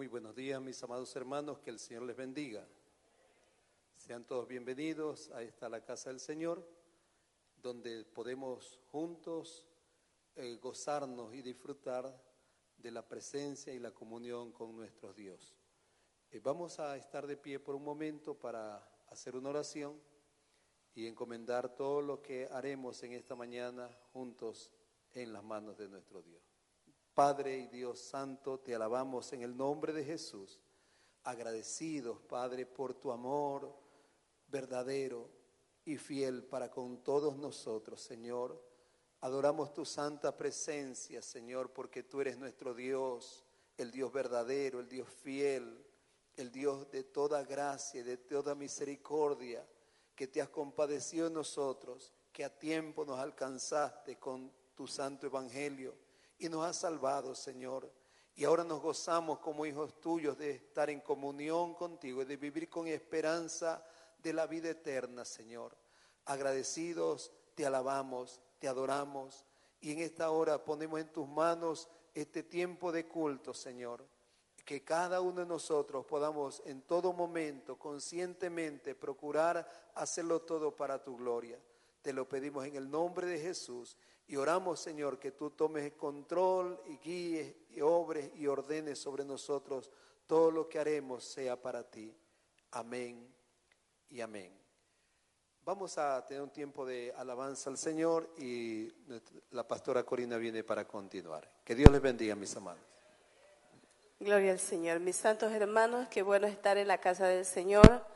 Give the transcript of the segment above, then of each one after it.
Muy buenos días, mis amados hermanos, que el Señor les bendiga. Sean todos bienvenidos a esta la casa del Señor, donde podemos juntos eh, gozarnos y disfrutar de la presencia y la comunión con nuestro Dios. Eh, vamos a estar de pie por un momento para hacer una oración y encomendar todo lo que haremos en esta mañana juntos en las manos de nuestro Dios. Padre y Dios Santo, te alabamos en el nombre de Jesús, agradecidos, Padre, por tu amor verdadero y fiel para con todos nosotros, Señor. Adoramos tu santa presencia, Señor, porque tú eres nuestro Dios, el Dios verdadero, el Dios fiel, el Dios de toda gracia y de toda misericordia, que te has compadecido en nosotros, que a tiempo nos alcanzaste con tu santo evangelio y nos has salvado, Señor. Y ahora nos gozamos como hijos tuyos de estar en comunión contigo y de vivir con esperanza de la vida eterna, Señor. Agradecidos, te alabamos, te adoramos y en esta hora ponemos en tus manos este tiempo de culto, Señor. Que cada uno de nosotros podamos en todo momento, conscientemente, procurar hacerlo todo para tu gloria. Te lo pedimos en el nombre de Jesús y oramos, Señor, que tú tomes control y guíes y obres y ordenes sobre nosotros. Todo lo que haremos sea para ti. Amén y amén. Vamos a tener un tiempo de alabanza al Señor y la pastora Corina viene para continuar. Que Dios les bendiga, mis amados. Gloria al Señor. Mis santos hermanos, qué bueno estar en la casa del Señor.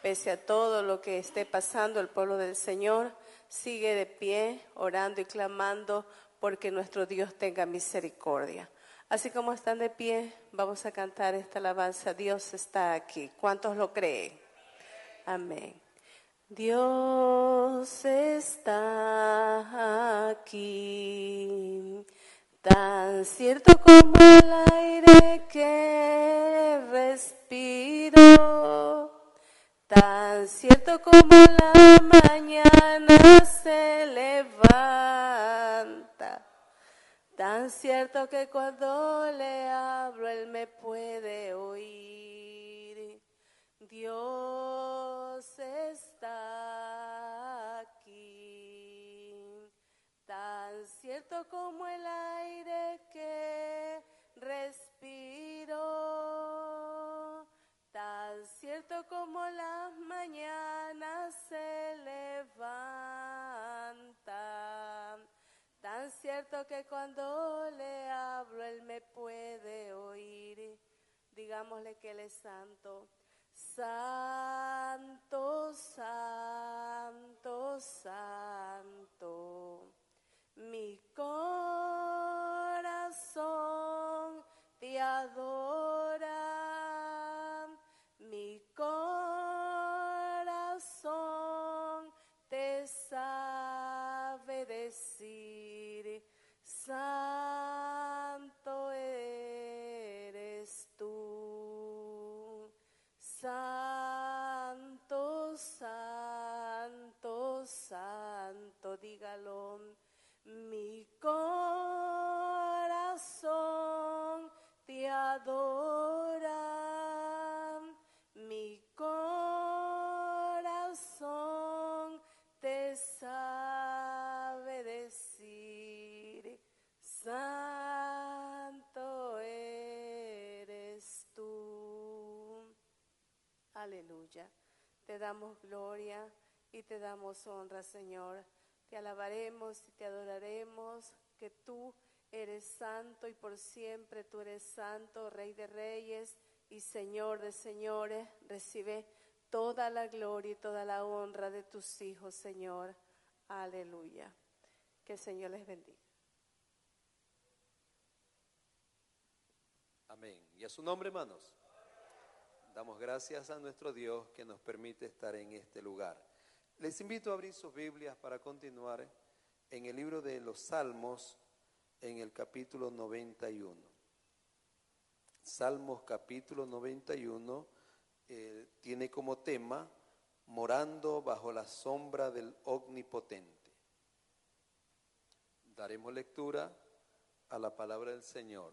Pese a todo lo que esté pasando, el pueblo del Señor sigue de pie, orando y clamando porque nuestro Dios tenga misericordia. Así como están de pie, vamos a cantar esta alabanza. Dios está aquí. ¿Cuántos lo creen? Amén. Dios está aquí, tan cierto como el aire que respiro, tan cierto como la mañana se levanta, tan cierto que cuando le hablo él me puede oír. Dios está aquí, tan cierto como el aire que respiro, tan cierto como las mañanas se levantan, tan cierto que cuando le hablo él me puede oír. Digámosle que él es santo. Santo, santo, santo, mi corazón te adora, santo eres tú. Santo, santo, santo, Te damos gloria y te damos honra, Señor. Te alabaremos y te adoraremos, que tú eres santo y por siempre tú eres santo, Rey de Reyes y Señor de Señores. Recibe toda la gloria y toda la honra de tus hijos, Señor. Aleluya. Que el Señor les bendiga. Amén. ¿Y a su nombre, hermanos? Damos gracias a nuestro Dios que nos permite estar en este lugar. Les invito a abrir sus Biblias para continuar en el libro de los Salmos, en el capítulo 91. Salmos capítulo 91 eh, tiene como tema morando bajo la sombra del Omnipotente. Daremos lectura a la palabra del Señor.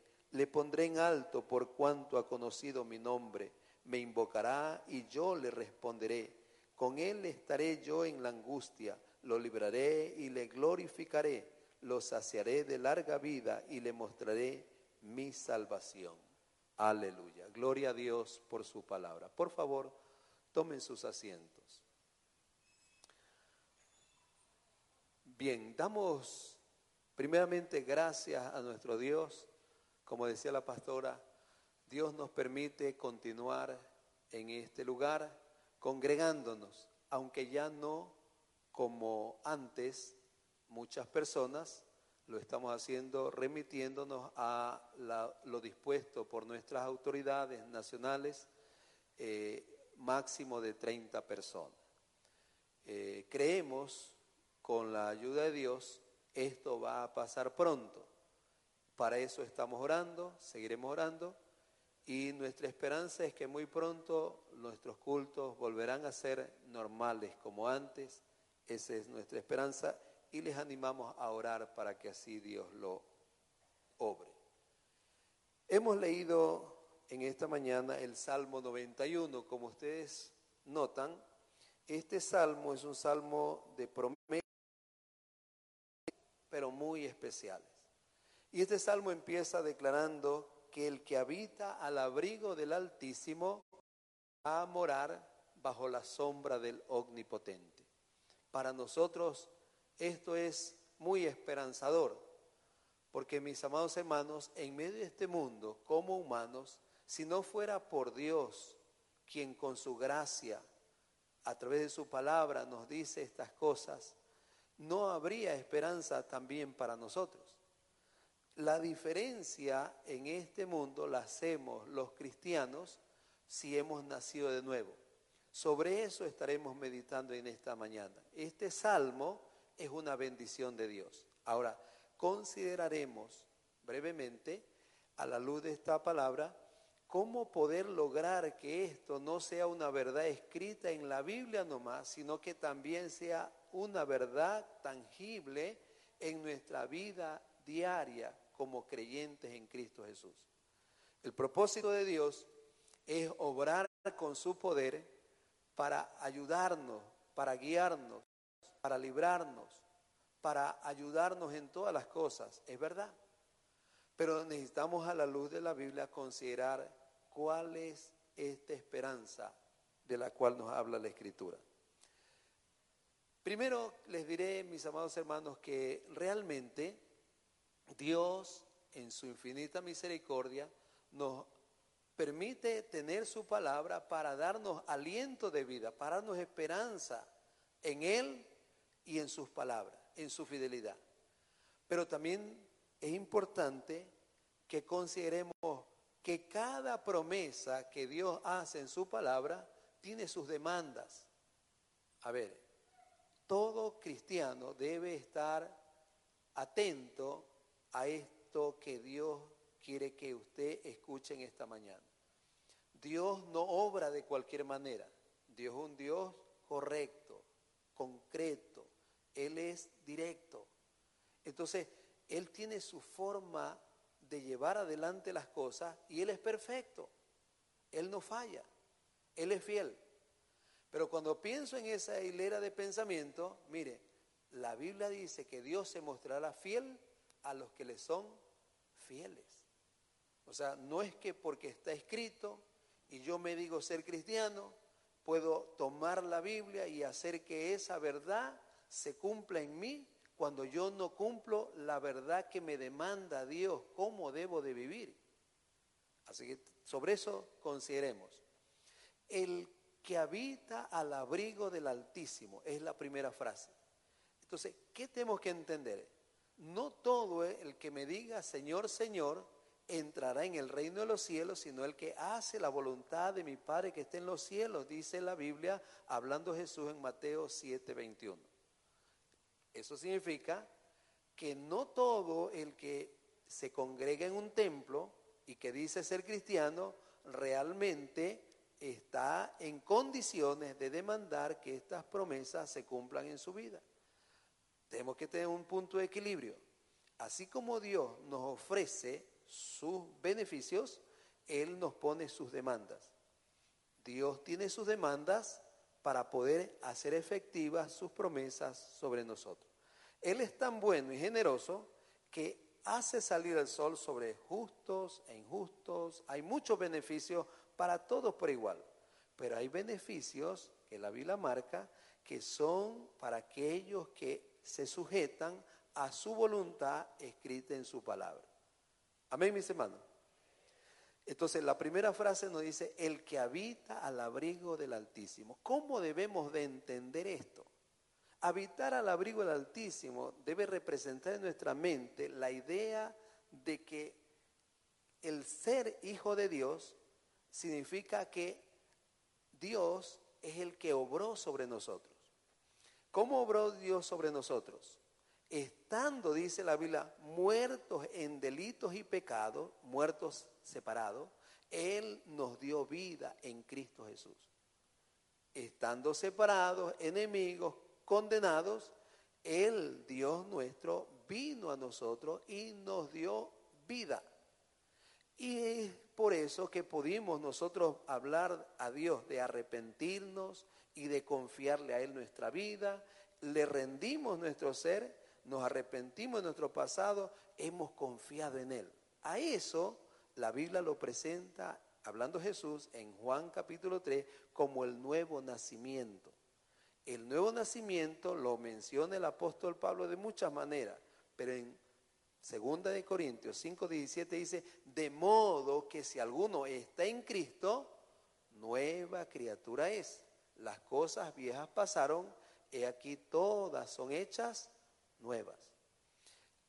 le pondré en alto por cuanto ha conocido mi nombre. Me invocará y yo le responderé. Con él estaré yo en la angustia. Lo libraré y le glorificaré. Lo saciaré de larga vida y le mostraré mi salvación. Aleluya. Gloria a Dios por su palabra. Por favor, tomen sus asientos. Bien, damos primeramente gracias a nuestro Dios como decía la pastora, Dios nos permite continuar en este lugar congregándonos, aunque ya no como antes muchas personas lo estamos haciendo remitiéndonos a lo dispuesto por nuestras autoridades nacionales, eh, máximo de 30 personas. Eh, creemos, con la ayuda de Dios, esto va a pasar pronto. Para eso estamos orando, seguiremos orando y nuestra esperanza es que muy pronto nuestros cultos volverán a ser normales como antes. Esa es nuestra esperanza y les animamos a orar para que así Dios lo obre. Hemos leído en esta mañana el Salmo 91. Como ustedes notan, este salmo es un salmo de promesa, pero muy especial. Y este salmo empieza declarando que el que habita al abrigo del Altísimo va a morar bajo la sombra del Omnipotente. Para nosotros esto es muy esperanzador, porque mis amados hermanos, en medio de este mundo, como humanos, si no fuera por Dios, quien con su gracia, a través de su palabra, nos dice estas cosas, no habría esperanza también para nosotros. La diferencia en este mundo la hacemos los cristianos si hemos nacido de nuevo. Sobre eso estaremos meditando en esta mañana. Este salmo es una bendición de Dios. Ahora, consideraremos brevemente, a la luz de esta palabra, cómo poder lograr que esto no sea una verdad escrita en la Biblia nomás, sino que también sea una verdad tangible en nuestra vida diaria como creyentes en Cristo Jesús. El propósito de Dios es obrar con su poder para ayudarnos, para guiarnos, para librarnos, para ayudarnos en todas las cosas. Es verdad. Pero necesitamos a la luz de la Biblia considerar cuál es esta esperanza de la cual nos habla la Escritura. Primero les diré, mis amados hermanos, que realmente Dios, en su infinita misericordia, nos permite tener su palabra para darnos aliento de vida, para darnos esperanza en Él y en sus palabras, en su fidelidad. Pero también es importante que consideremos que cada promesa que Dios hace en su palabra tiene sus demandas. A ver, todo cristiano debe estar atento a esto que Dios quiere que usted escuche en esta mañana. Dios no obra de cualquier manera. Dios es un Dios correcto, concreto. Él es directo. Entonces, Él tiene su forma de llevar adelante las cosas y Él es perfecto. Él no falla. Él es fiel. Pero cuando pienso en esa hilera de pensamiento, mire, la Biblia dice que Dios se mostrará fiel a los que le son fieles. O sea, no es que porque está escrito y yo me digo ser cristiano, puedo tomar la Biblia y hacer que esa verdad se cumpla en mí cuando yo no cumplo la verdad que me demanda Dios, cómo debo de vivir. Así que sobre eso consideremos. El que habita al abrigo del Altísimo es la primera frase. Entonces, ¿qué tenemos que entender? No todo el que me diga Señor, Señor, entrará en el reino de los cielos, sino el que hace la voluntad de mi Padre que esté en los cielos, dice la Biblia, hablando Jesús en Mateo 7, 21. Eso significa que no todo el que se congrega en un templo y que dice ser cristiano, realmente está en condiciones de demandar que estas promesas se cumplan en su vida. Tenemos que tener un punto de equilibrio. Así como Dios nos ofrece sus beneficios, Él nos pone sus demandas. Dios tiene sus demandas para poder hacer efectivas sus promesas sobre nosotros. Él es tan bueno y generoso que hace salir el sol sobre justos e injustos. Hay muchos beneficios para todos por igual. Pero hay beneficios que la Biblia marca que son para aquellos que se sujetan a su voluntad escrita en su palabra. Amén, mis hermanos. Entonces, la primera frase nos dice, el que habita al abrigo del Altísimo. ¿Cómo debemos de entender esto? Habitar al abrigo del Altísimo debe representar en nuestra mente la idea de que el ser hijo de Dios significa que Dios es el que obró sobre nosotros. ¿Cómo obró Dios sobre nosotros? Estando, dice la Biblia, muertos en delitos y pecados, muertos separados, Él nos dio vida en Cristo Jesús. Estando separados, enemigos, condenados, Él, Dios nuestro, vino a nosotros y nos dio vida. Y es por eso que pudimos nosotros hablar a Dios de arrepentirnos y de confiarle a Él nuestra vida. Le rendimos nuestro ser, nos arrepentimos de nuestro pasado, hemos confiado en Él. A eso la Biblia lo presenta, hablando Jesús, en Juan capítulo 3, como el nuevo nacimiento. El nuevo nacimiento lo menciona el apóstol Pablo de muchas maneras, pero en Segunda de Corintios 5, 17 dice, de modo que si alguno está en Cristo, nueva criatura es. Las cosas viejas pasaron, y aquí todas son hechas nuevas.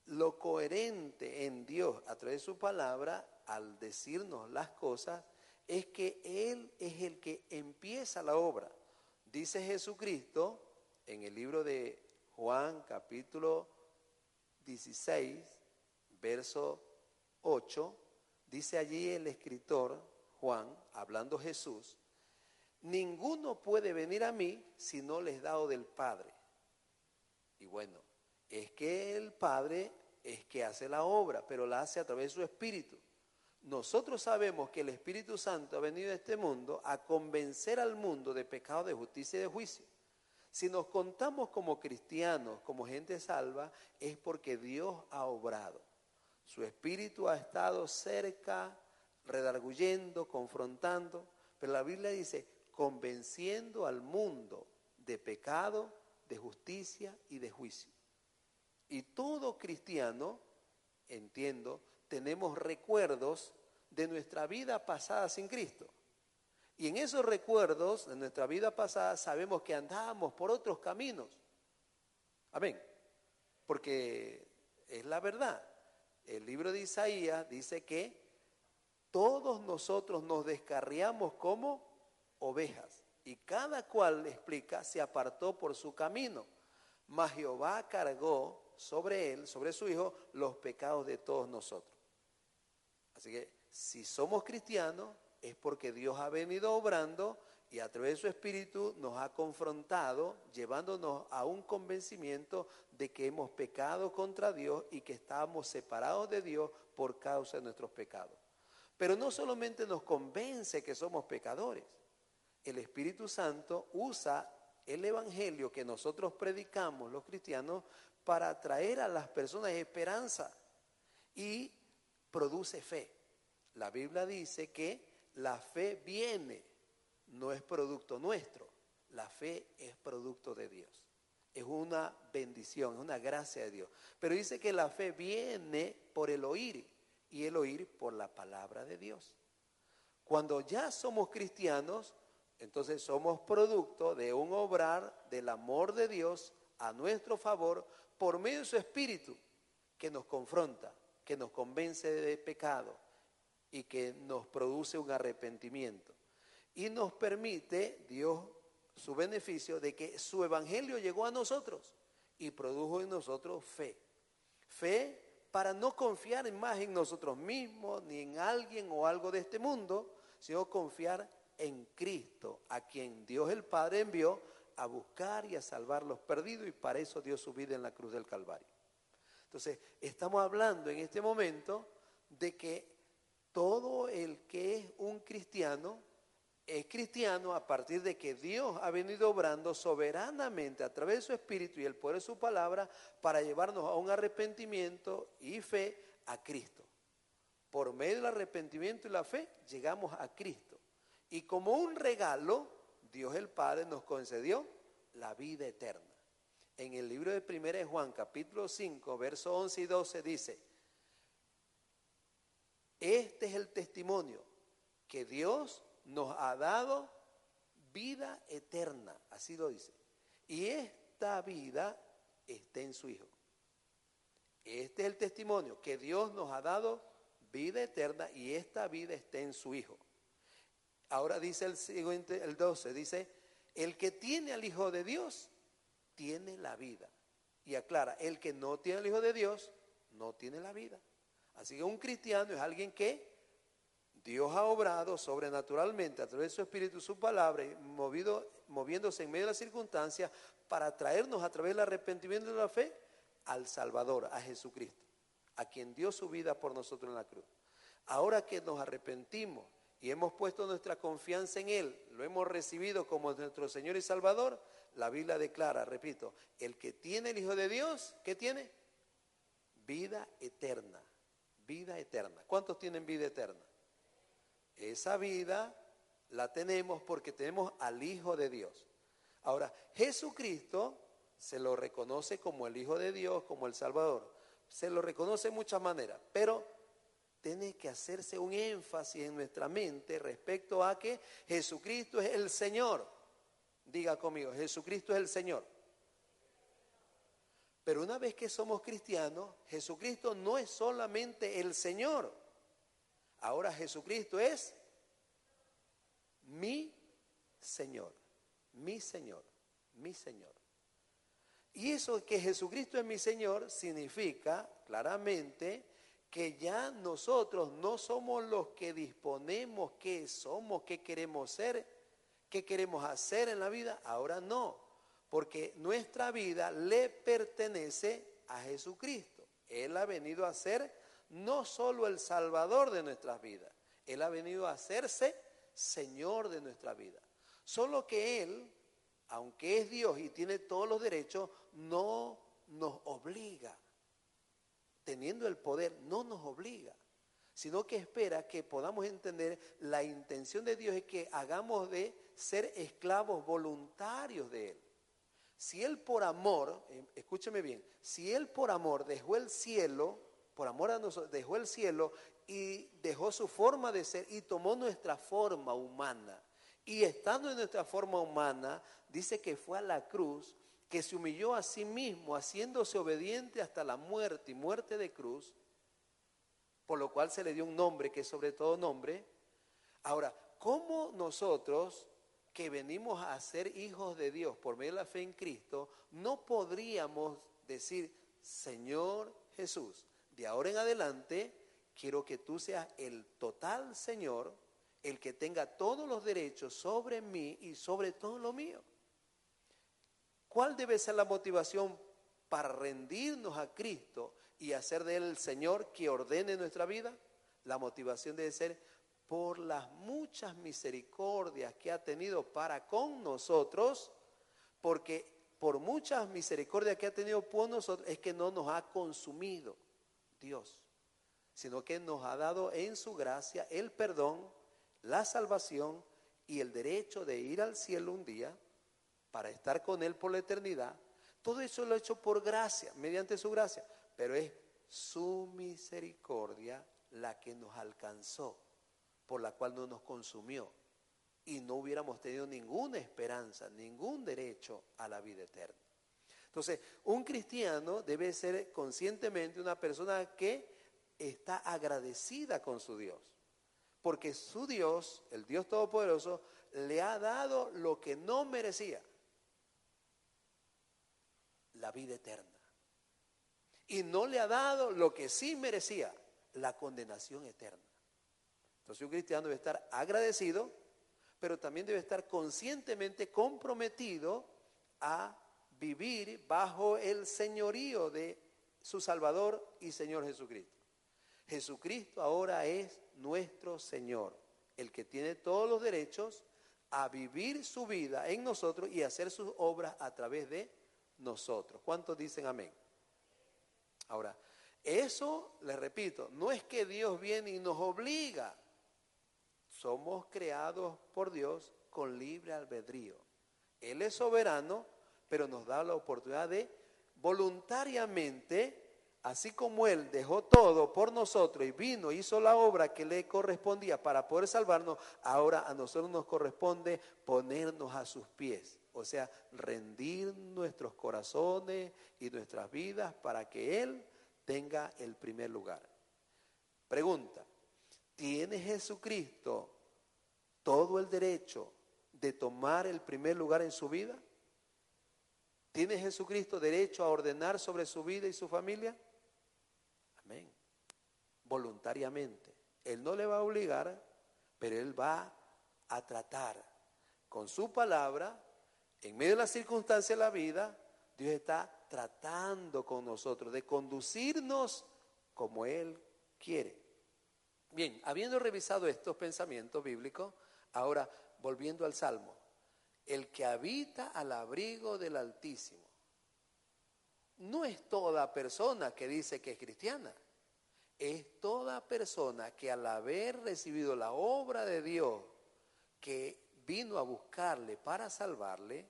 Lo coherente en Dios a través de su palabra, al decirnos las cosas, es que Él es el que empieza la obra. Dice Jesucristo en el libro de Juan capítulo 16, verso 8, dice allí el escritor Juan, hablando Jesús, ninguno puede venir a mí si no les dado del Padre. Y bueno, es que el Padre es que hace la obra, pero la hace a través de su Espíritu. Nosotros sabemos que el Espíritu Santo ha venido a este mundo a convencer al mundo de pecado, de justicia y de juicio. Si nos contamos como cristianos, como gente salva, es porque Dios ha obrado. Su espíritu ha estado cerca, redarguyendo, confrontando, pero la Biblia dice, convenciendo al mundo de pecado, de justicia y de juicio. Y todo cristiano, entiendo, tenemos recuerdos de nuestra vida pasada sin Cristo. Y en esos recuerdos de nuestra vida pasada sabemos que andábamos por otros caminos. Amén. Porque es la verdad. El libro de Isaías dice que todos nosotros nos descarriamos como ovejas y cada cual, explica, se apartó por su camino. Mas Jehová cargó sobre él, sobre su hijo, los pecados de todos nosotros. Así que si somos cristianos es porque Dios ha venido obrando y a través de su espíritu nos ha confrontado, llevándonos a un convencimiento de que hemos pecado contra Dios y que estamos separados de Dios por causa de nuestros pecados. Pero no solamente nos convence que somos pecadores, el Espíritu Santo usa el Evangelio que nosotros predicamos los cristianos para traer a las personas esperanza y produce fe. La Biblia dice que la fe viene, no es producto nuestro, la fe es producto de Dios. Es una bendición, es una gracia de Dios. Pero dice que la fe viene por el oír y el oír por la palabra de Dios. Cuando ya somos cristianos, entonces somos producto de un obrar del amor de Dios a nuestro favor por medio de su espíritu que nos confronta, que nos convence de pecado y que nos produce un arrepentimiento. Y nos permite, Dios, su beneficio de que su evangelio llegó a nosotros y produjo en nosotros fe. Fe para no confiar más en nosotros mismos, ni en alguien o algo de este mundo, sino confiar en Cristo, a quien Dios el Padre envió a buscar y a salvar los perdidos y para eso dio su vida en la cruz del Calvario. Entonces, estamos hablando en este momento de que todo el que es un cristiano es cristiano a partir de que Dios ha venido obrando soberanamente a través de su espíritu y el poder de su palabra para llevarnos a un arrepentimiento y fe a Cristo. Por medio del arrepentimiento y la fe llegamos a Cristo. Y como un regalo, Dios el Padre nos concedió la vida eterna. En el libro de 1 Juan capítulo 5, versos 11 y 12 dice, este es el testimonio que Dios nos ha dado vida eterna, así lo dice. Y esta vida está en su Hijo. Este es el testimonio que Dios nos ha dado vida eterna y esta vida está en su Hijo. Ahora dice el siguiente, el 12, dice, el que tiene al Hijo de Dios tiene la vida. Y aclara, el que no tiene al Hijo de Dios no tiene la vida. Así que un cristiano es alguien que Dios ha obrado sobrenaturalmente a través de su espíritu, su palabra, movido, moviéndose en medio de las circunstancias para traernos a través del arrepentimiento de la fe al Salvador, a Jesucristo, a quien dio su vida por nosotros en la cruz. Ahora que nos arrepentimos y hemos puesto nuestra confianza en Él, lo hemos recibido como nuestro Señor y Salvador, la Biblia declara, repito, el que tiene el Hijo de Dios, ¿qué tiene? Vida eterna vida eterna. ¿Cuántos tienen vida eterna? Esa vida la tenemos porque tenemos al Hijo de Dios. Ahora, Jesucristo se lo reconoce como el Hijo de Dios, como el Salvador. Se lo reconoce de muchas maneras, pero tiene que hacerse un énfasis en nuestra mente respecto a que Jesucristo es el Señor. Diga conmigo, Jesucristo es el Señor. Pero una vez que somos cristianos, Jesucristo no es solamente el Señor. Ahora Jesucristo es mi Señor, mi Señor, mi Señor. Y eso que Jesucristo es mi Señor significa claramente que ya nosotros no somos los que disponemos qué somos, qué queremos ser, qué queremos hacer en la vida. Ahora no porque nuestra vida le pertenece a Jesucristo. Él ha venido a ser no solo el Salvador de nuestras vidas, Él ha venido a hacerse Señor de nuestra vida. Solo que Él, aunque es Dios y tiene todos los derechos, no nos obliga. Teniendo el poder, no nos obliga, sino que espera que podamos entender la intención de Dios es que hagamos de ser esclavos voluntarios de Él. Si Él por amor, eh, escúcheme bien, si Él por amor dejó el cielo, por amor a nosotros, dejó el cielo y dejó su forma de ser y tomó nuestra forma humana. Y estando en nuestra forma humana, dice que fue a la cruz, que se humilló a sí mismo, haciéndose obediente hasta la muerte y muerte de cruz, por lo cual se le dio un nombre que es sobre todo nombre. Ahora, ¿cómo nosotros que venimos a ser hijos de Dios por medio de la fe en Cristo, no podríamos decir, Señor Jesús, de ahora en adelante quiero que tú seas el total Señor, el que tenga todos los derechos sobre mí y sobre todo lo mío. ¿Cuál debe ser la motivación para rendirnos a Cristo y hacer de Él el Señor que ordene nuestra vida? La motivación debe ser por las muchas misericordias que ha tenido para con nosotros, porque por muchas misericordias que ha tenido por nosotros es que no nos ha consumido Dios, sino que nos ha dado en su gracia el perdón, la salvación y el derecho de ir al cielo un día para estar con Él por la eternidad. Todo eso lo ha hecho por gracia, mediante su gracia, pero es su misericordia la que nos alcanzó por la cual no nos consumió y no hubiéramos tenido ninguna esperanza, ningún derecho a la vida eterna. Entonces, un cristiano debe ser conscientemente una persona que está agradecida con su Dios, porque su Dios, el Dios Todopoderoso, le ha dado lo que no merecía, la vida eterna. Y no le ha dado lo que sí merecía, la condenación eterna. Entonces un cristiano debe estar agradecido, pero también debe estar conscientemente comprometido a vivir bajo el señorío de su Salvador y Señor Jesucristo. Jesucristo ahora es nuestro Señor, el que tiene todos los derechos a vivir su vida en nosotros y hacer sus obras a través de nosotros. ¿Cuántos dicen amén? Ahora, eso, les repito, no es que Dios viene y nos obliga somos creados por Dios con libre albedrío. Él es soberano, pero nos da la oportunidad de voluntariamente, así como Él dejó todo por nosotros y vino, hizo la obra que le correspondía para poder salvarnos, ahora a nosotros nos corresponde ponernos a sus pies. O sea, rendir nuestros corazones y nuestras vidas para que Él tenga el primer lugar. Pregunta, ¿Tiene Jesucristo todo el derecho de tomar el primer lugar en su vida? ¿Tiene Jesucristo derecho a ordenar sobre su vida y su familia? Amén. Voluntariamente. Él no le va a obligar, pero Él va a tratar con su palabra, en medio de las circunstancias de la vida, Dios está tratando con nosotros de conducirnos como Él quiere. Bien, habiendo revisado estos pensamientos bíblicos, ahora volviendo al Salmo, el que habita al abrigo del Altísimo, no es toda persona que dice que es cristiana, es toda persona que al haber recibido la obra de Dios que vino a buscarle para salvarle,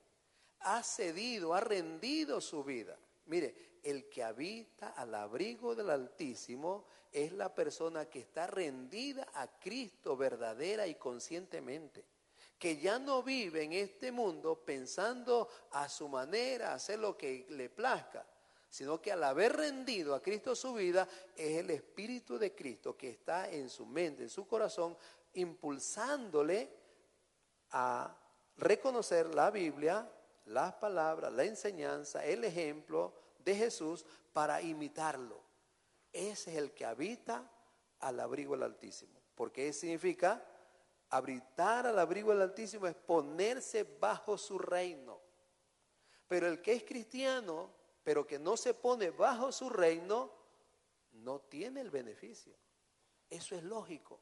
ha cedido, ha rendido su vida. Mire, el que habita al abrigo del Altísimo es la persona que está rendida a Cristo verdadera y conscientemente, que ya no vive en este mundo pensando a su manera, hacer lo que le plazca, sino que al haber rendido a Cristo su vida, es el Espíritu de Cristo que está en su mente, en su corazón, impulsándole a reconocer la Biblia, las palabras, la enseñanza, el ejemplo de Jesús para imitarlo. Ese es el que habita al abrigo del Altísimo. Porque significa habitar al abrigo del Altísimo es ponerse bajo su reino. Pero el que es cristiano, pero que no se pone bajo su reino, no tiene el beneficio. Eso es lógico.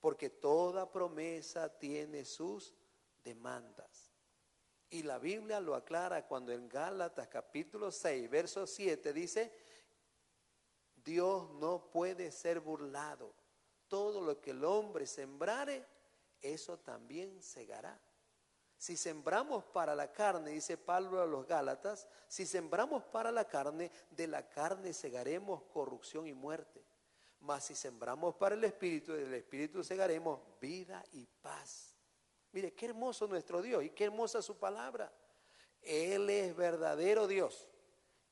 Porque toda promesa tiene sus demandas. Y la Biblia lo aclara cuando en Gálatas capítulo 6, verso 7 dice, Dios no puede ser burlado. Todo lo que el hombre sembrare, eso también segará. Si sembramos para la carne, dice Pablo a los Gálatas, si sembramos para la carne, de la carne segaremos corrupción y muerte. Mas si sembramos para el Espíritu, del Espíritu segaremos vida y paz. Mire, qué hermoso nuestro Dios y qué hermosa su palabra. Él es verdadero Dios.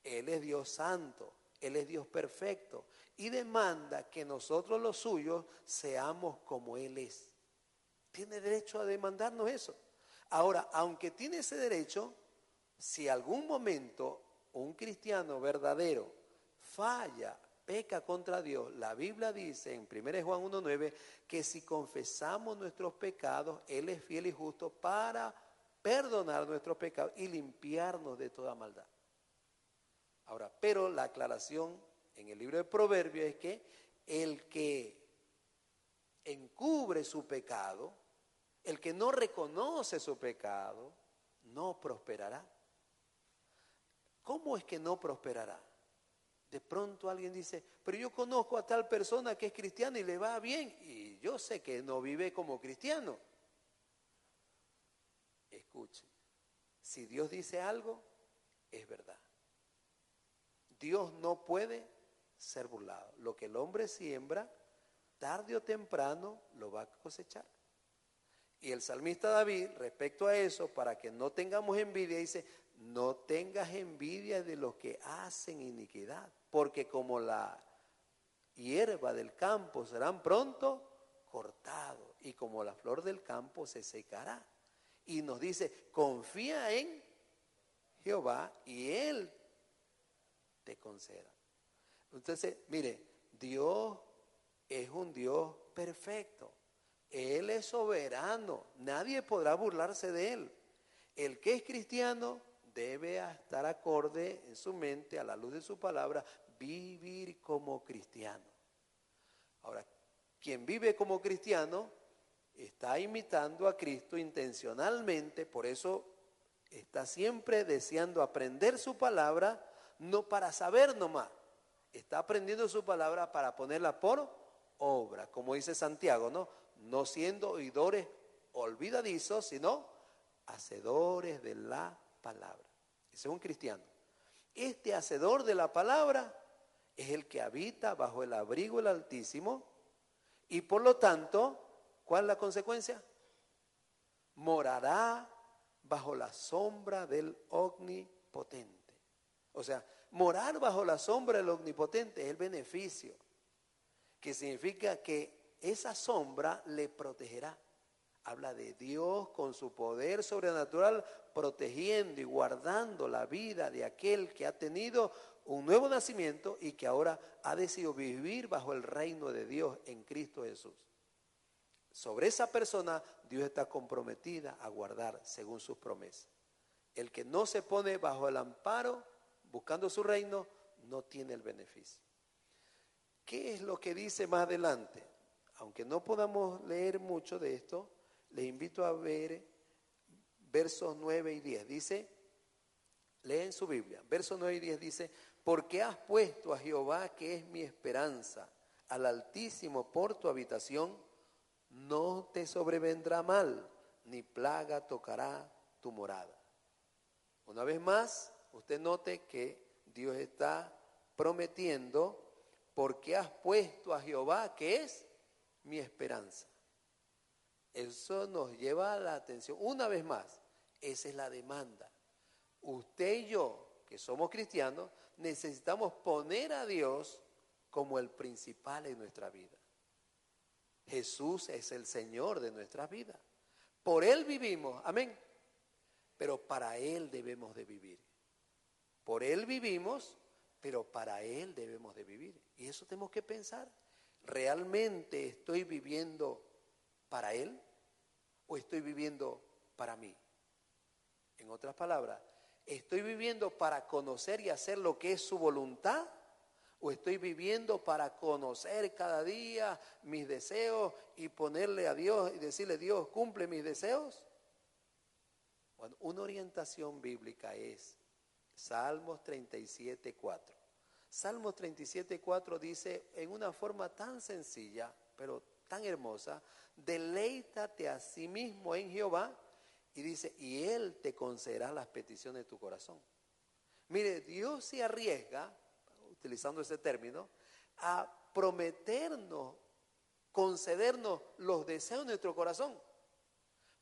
Él es Dios santo. Él es Dios perfecto. Y demanda que nosotros los suyos seamos como Él es. Tiene derecho a demandarnos eso. Ahora, aunque tiene ese derecho, si algún momento un cristiano verdadero falla, peca contra Dios, la Biblia dice en 1 Juan 1.9 que si confesamos nuestros pecados, Él es fiel y justo para perdonar nuestros pecados y limpiarnos de toda maldad. Ahora, pero la aclaración en el libro de Proverbios es que el que encubre su pecado, el que no reconoce su pecado, no prosperará. ¿Cómo es que no prosperará? De pronto alguien dice, pero yo conozco a tal persona que es cristiana y le va bien y yo sé que no vive como cristiano. Escuche, si Dios dice algo, es verdad. Dios no puede ser burlado. Lo que el hombre siembra, tarde o temprano lo va a cosechar. Y el salmista David, respecto a eso, para que no tengamos envidia, dice, no tengas envidia de los que hacen iniquidad, porque como la hierba del campo serán pronto cortados y como la flor del campo se secará. Y nos dice, confía en Jehová y Él te conceda. Entonces, mire, Dios es un Dios perfecto. Él es soberano. Nadie podrá burlarse de Él. El que es cristiano debe estar acorde en su mente, a la luz de su palabra, vivir como cristiano. Ahora, quien vive como cristiano está imitando a Cristo intencionalmente, por eso está siempre deseando aprender su palabra, no para saber nomás, está aprendiendo su palabra para ponerla por obra, como dice Santiago, ¿no? No siendo oidores olvidadizos, sino hacedores de la palabra. Ese es un cristiano. Este hacedor de la palabra es el que habita bajo el abrigo del Altísimo y por lo tanto, ¿cuál es la consecuencia? Morará bajo la sombra del omnipotente. O sea, morar bajo la sombra del omnipotente es el beneficio, que significa que esa sombra le protegerá. Habla de Dios con su poder sobrenatural protegiendo y guardando la vida de aquel que ha tenido un nuevo nacimiento y que ahora ha decidido vivir bajo el reino de Dios en Cristo Jesús. Sobre esa persona Dios está comprometida a guardar según sus promesas. El que no se pone bajo el amparo buscando su reino no tiene el beneficio. ¿Qué es lo que dice más adelante? Aunque no podamos leer mucho de esto, les invito a ver versos 9 y 10. Dice, leen su Biblia, versos 9 y 10 dice, porque has puesto a Jehová, que es mi esperanza, al Altísimo por tu habitación, no te sobrevendrá mal, ni plaga tocará tu morada. Una vez más, usted note que Dios está prometiendo, porque has puesto a Jehová, que es mi esperanza. Eso nos lleva a la atención. Una vez más, esa es la demanda. Usted y yo, que somos cristianos, necesitamos poner a Dios como el principal en nuestra vida. Jesús es el Señor de nuestra vida. Por Él vivimos, amén. Pero para Él debemos de vivir. Por Él vivimos, pero para Él debemos de vivir. Y eso tenemos que pensar. ¿Realmente estoy viviendo para Él o estoy viviendo para mí? En otras palabras, ¿estoy viviendo para conocer y hacer lo que es su voluntad? ¿O estoy viviendo para conocer cada día mis deseos y ponerle a Dios y decirle, Dios, cumple mis deseos? Una orientación bíblica es Salmos 37, 4. Salmos 37, 4 dice en una forma tan sencilla, pero tan hermosa, deleítate a sí mismo en Jehová y dice, y Él te concederá las peticiones de tu corazón. Mire, Dios se arriesga, utilizando ese término, a prometernos, concedernos los deseos de nuestro corazón.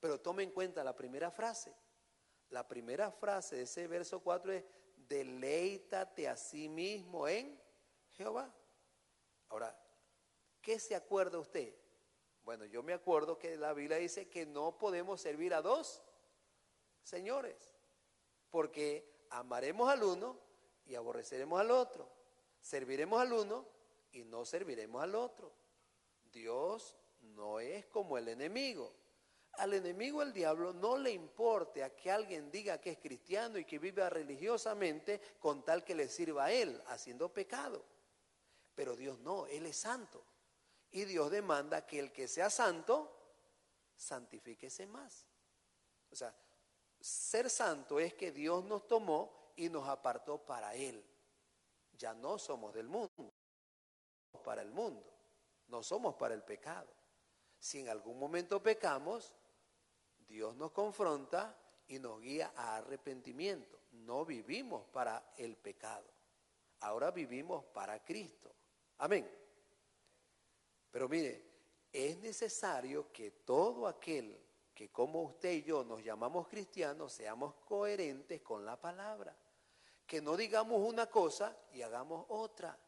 Pero tome en cuenta la primera frase. La primera frase de ese verso 4 es, deleítate a sí mismo en Jehová. Ahora, ¿qué se acuerda usted? Bueno, yo me acuerdo que la Biblia dice que no podemos servir a dos señores, porque amaremos al uno y aborreceremos al otro. Serviremos al uno y no serviremos al otro. Dios no es como el enemigo. Al enemigo, el diablo, no le importe a que alguien diga que es cristiano y que viva religiosamente con tal que le sirva a él, haciendo pecado. Pero Dios no, Él es santo. Y Dios demanda que el que sea santo, santifíquese más. O sea, ser santo es que Dios nos tomó y nos apartó para Él. Ya no somos del mundo, para el mundo, no somos para el pecado. Si en algún momento pecamos, Dios nos confronta y nos guía a arrepentimiento. No vivimos para el pecado, ahora vivimos para Cristo. Amén. Pero mire, es necesario que todo aquel que como usted y yo nos llamamos cristianos seamos coherentes con la palabra. Que no digamos una cosa y hagamos otra.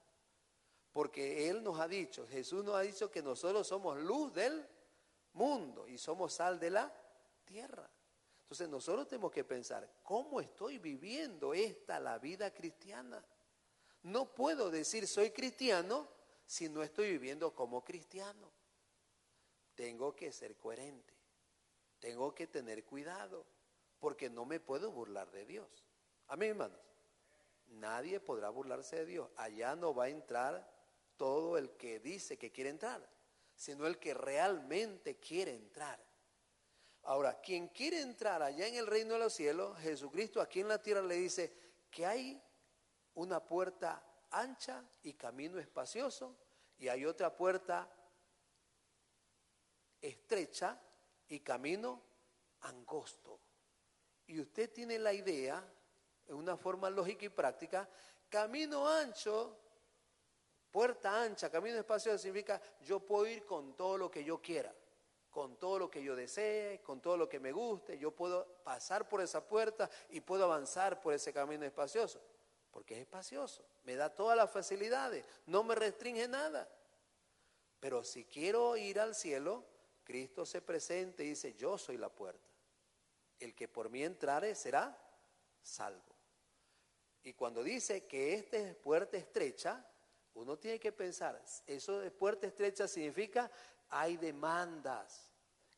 Porque Él nos ha dicho, Jesús nos ha dicho que nosotros somos luz del mundo y somos sal de la tierra. Entonces nosotros tenemos que pensar, ¿cómo estoy viviendo esta la vida cristiana? No puedo decir soy cristiano si no estoy viviendo como cristiano. Tengo que ser coherente. Tengo que tener cuidado porque no me puedo burlar de Dios. Amén, hermanos. Nadie podrá burlarse de Dios. Allá no va a entrar todo el que dice que quiere entrar, sino el que realmente quiere entrar. Ahora, quien quiere entrar allá en el reino de los cielos, Jesucristo aquí en la tierra le dice que hay una puerta ancha y camino espacioso, y hay otra puerta estrecha y camino angosto. Y usted tiene la idea, en una forma lógica y práctica, camino ancho, puerta ancha, camino espacioso significa yo puedo ir con todo lo que yo quiera, con todo lo que yo desee, con todo lo que me guste, yo puedo pasar por esa puerta y puedo avanzar por ese camino espacioso porque es espacioso, me da todas las facilidades, no me restringe nada. Pero si quiero ir al cielo, Cristo se presenta y dice, yo soy la puerta. El que por mí entrare será salvo. Y cuando dice que esta es puerta estrecha, uno tiene que pensar, eso de puerta estrecha significa hay demandas.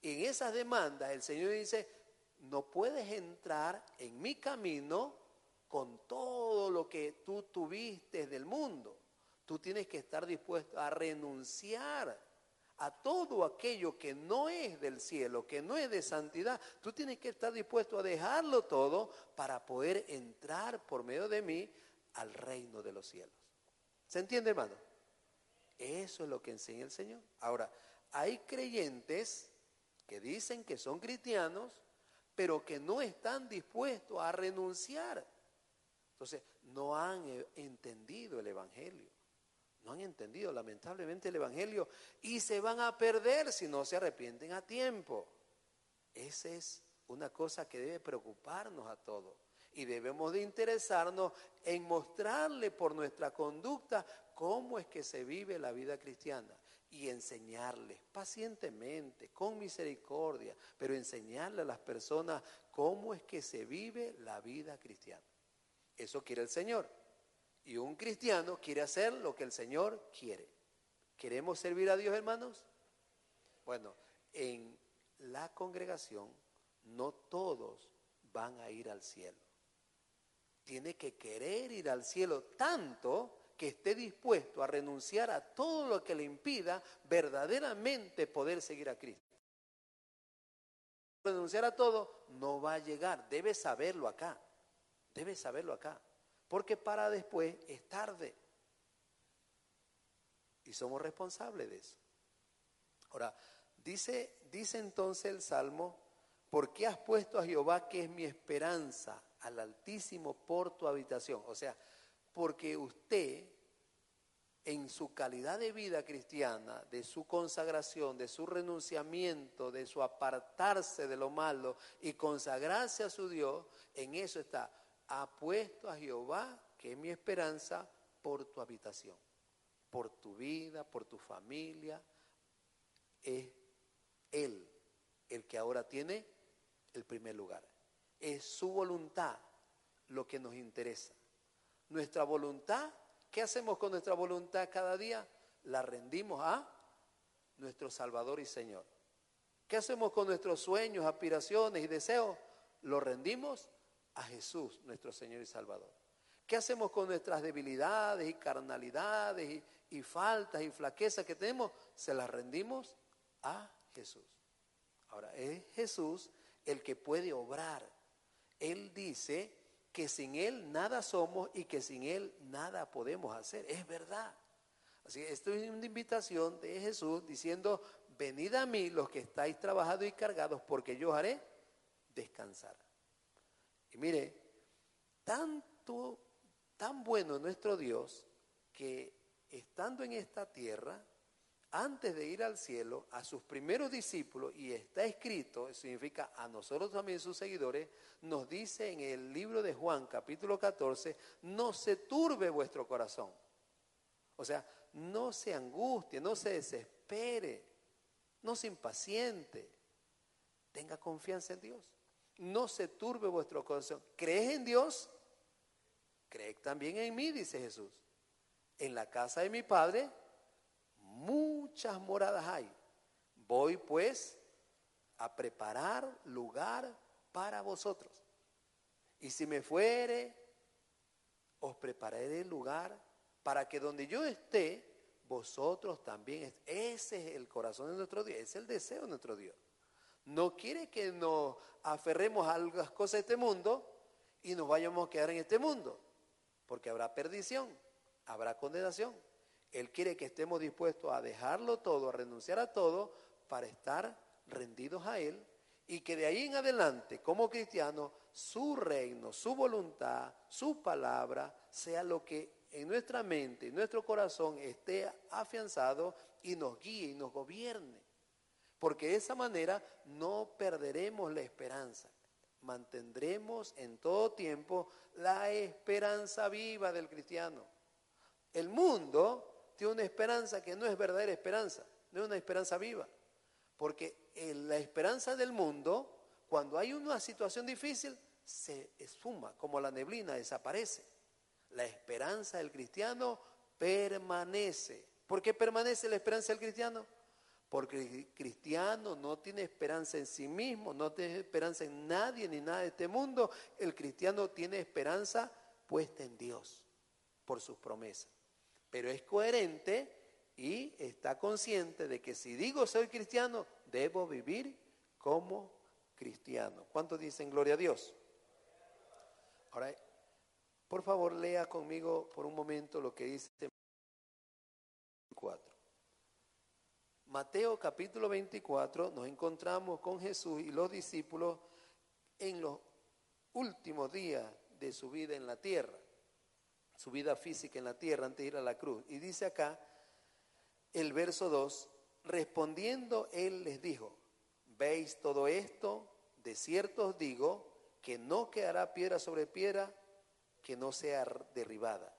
Y en esas demandas el Señor dice, no puedes entrar en mi camino con todo lo que tú tuviste del mundo. Tú tienes que estar dispuesto a renunciar a todo aquello que no es del cielo, que no es de santidad. Tú tienes que estar dispuesto a dejarlo todo para poder entrar por medio de mí al reino de los cielos. ¿Se entiende, hermano? Eso es lo que enseña el Señor. Ahora, hay creyentes que dicen que son cristianos, pero que no están dispuestos a renunciar entonces, no han eh, entendido el Evangelio. No han entendido lamentablemente el Evangelio y se van a perder si no se arrepienten a tiempo. Esa es una cosa que debe preocuparnos a todos. Y debemos de interesarnos en mostrarle por nuestra conducta cómo es que se vive la vida cristiana y enseñarles pacientemente, con misericordia, pero enseñarle a las personas cómo es que se vive la vida cristiana. Eso quiere el Señor. Y un cristiano quiere hacer lo que el Señor quiere. ¿Queremos servir a Dios, hermanos? Bueno, en la congregación no todos van a ir al cielo. Tiene que querer ir al cielo tanto que esté dispuesto a renunciar a todo lo que le impida verdaderamente poder seguir a Cristo. Renunciar a todo no va a llegar, debe saberlo acá. Debe saberlo acá, porque para después es tarde. Y somos responsables de eso. Ahora, dice, dice entonces el Salmo, ¿por qué has puesto a Jehová que es mi esperanza, al Altísimo por tu habitación? O sea, porque usted en su calidad de vida cristiana, de su consagración, de su renunciamiento, de su apartarse de lo malo y consagrarse a su Dios, en eso está, apuesto a Jehová, que es mi esperanza, por tu habitación, por tu vida, por tu familia. Es Él el que ahora tiene el primer lugar. Es su voluntad lo que nos interesa. Nuestra voluntad ¿Qué hacemos con nuestra voluntad cada día? La rendimos a nuestro Salvador y Señor. ¿Qué hacemos con nuestros sueños, aspiraciones y deseos? Lo rendimos a Jesús, nuestro Señor y Salvador. ¿Qué hacemos con nuestras debilidades y carnalidades y, faltas y flaquezas que tenemos? Se las rendimos a Jesús. Ahora, es Jesús el que puede obrar. Él dice que sin Él nada somos y que sin Él nada podemos hacer. Es verdad. Así que esto es una invitación de Jesús diciendo, venid a mí los que estáis trabajados y cargados, porque yo haré descansar. Y mire, tanto, tan bueno nuestro Dios que estando en esta tierra, antes de ir al cielo, a sus primeros discípulos, y está escrito, significa a nosotros también sus seguidores, nos dice en el libro de Juan capítulo 14, no se turbe vuestro corazón. O sea, no se angustie, no se desespere, no se impaciente, tenga confianza en Dios. No se turbe vuestro corazón. ¿Crees en Dios? Creed también en mí, dice Jesús. En la casa de mi Padre muchas moradas hay. Voy pues a preparar lugar para vosotros. Y si me fuere, os prepararé el lugar para que donde yo esté, vosotros también. Ese es el corazón de nuestro Dios, es el deseo de nuestro Dios. No quiere que nos aferremos a las cosas de este mundo y nos vayamos a quedar en este mundo, porque habrá perdición, habrá condenación. Él quiere que estemos dispuestos a dejarlo todo, a renunciar a todo, para estar rendidos a Él y que de ahí en adelante, como cristianos, su reino, su voluntad, su palabra, sea lo que en nuestra mente, en nuestro corazón esté afianzado y nos guíe y nos gobierne. Porque de esa manera no perderemos la esperanza. Mantendremos en todo tiempo la esperanza viva del cristiano. El mundo tiene una esperanza que no es verdadera esperanza, no es una esperanza viva. Porque en la esperanza del mundo, cuando hay una situación difícil, se esfuma, como la neblina, desaparece. La esperanza del cristiano permanece. ¿Por qué permanece la esperanza del cristiano? Porque el cristiano no tiene esperanza en sí mismo, no tiene esperanza en nadie ni nada de este mundo. El cristiano tiene esperanza puesta en Dios por sus promesas pero es coherente y está consciente de que si digo soy cristiano, debo vivir como cristiano. ¿Cuántos dicen gloria a Dios? Ahora, por favor, lea conmigo por un momento lo que dice 24. Mateo capítulo 24 nos encontramos con Jesús y los discípulos en los últimos días de su vida en la tierra su vida física en la tierra antes de ir a la cruz. Y dice acá el verso 2, respondiendo él les dijo, ¿veis todo esto? De cierto os digo que no quedará piedra sobre piedra que no sea derribada.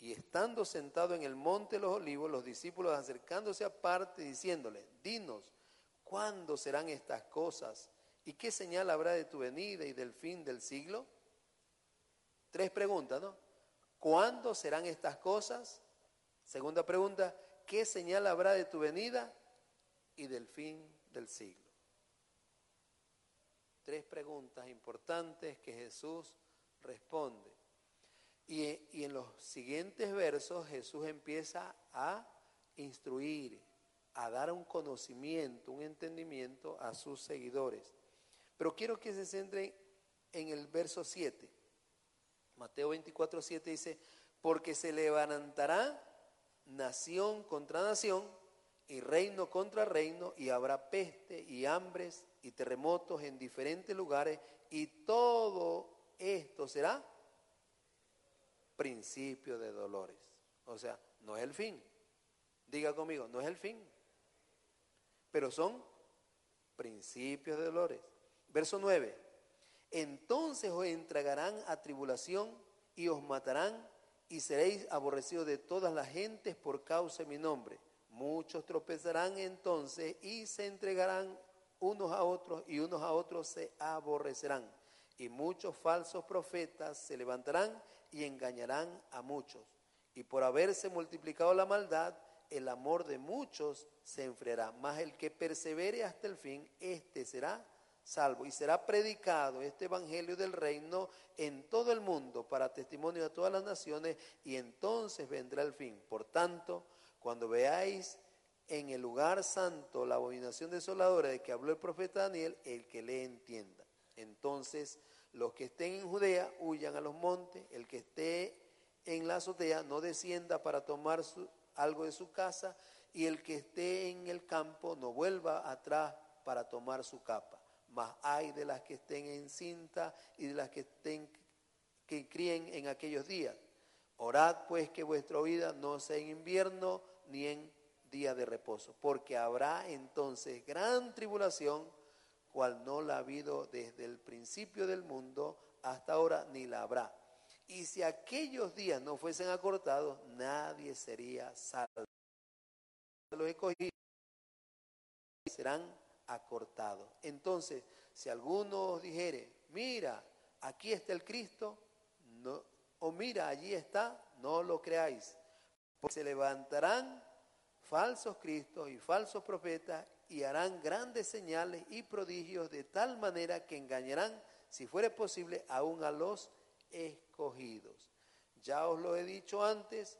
Y estando sentado en el monte de los olivos, los discípulos acercándose aparte, diciéndole, dinos, ¿cuándo serán estas cosas? ¿Y qué señal habrá de tu venida y del fin del siglo? Tres preguntas, ¿no? ¿Cuándo serán estas cosas? Segunda pregunta, ¿qué señal habrá de tu venida y del fin del siglo? Tres preguntas importantes que Jesús responde. Y, en los siguientes versos Jesús empieza a instruir, a dar un conocimiento, un entendimiento a sus seguidores. Pero quiero que se centren en el verso 7. Mateo 24, 7 dice, porque se levantará nación contra nación y reino contra reino y habrá peste y hambres y terremotos en diferentes lugares y todo esto será principio de dolores. O sea, no es el fin. Diga conmigo, no es el fin. Pero son principios de dolores. Verso 9. Entonces os entregarán a tribulación y os matarán y seréis aborrecidos de todas las gentes por causa de mi nombre. Muchos tropezarán entonces y se entregarán unos a otros y unos a otros se aborrecerán. Y muchos falsos profetas se levantarán y engañarán a muchos. Y por haberse multiplicado la maldad, el amor de muchos se enfriará. Mas el que persevere hasta el fin, éste será salvo. Y será predicado este evangelio del reino en todo el mundo para testimonio de todas las naciones, y entonces vendrá el fin. Por tanto, cuando veáis en el lugar santo la abominación desoladora de que habló el profeta Daniel, el que le entienda. Entonces, los que estén en Judea huyan a los montes, el que esté en la azotea no descienda para tomar algo de su casa, y el que esté en el campo no vuelva atrás para tomar su capa. Mas hay de las que estén en cinta y de las que estén que críen en aquellos días. Orad pues que vuestra vida no sea en invierno ni en día de reposo, porque habrá entonces gran tribulación, cual no la ha habido desde el principio del mundo hasta ahora, ni la habrá. Y si aquellos días no fuesen acortados, nadie sería salvo. Los escogidos serán acortados. Entonces, si alguno os dijere, mira, aquí está el Cristo, o mira, allí está, no lo creáis. Porque se levantarán falsos cristos y falsos profetas y harán grandes señales y prodigios de tal manera que engañarán, si fuere posible, aún a los escogidos. Ya os lo he dicho antes,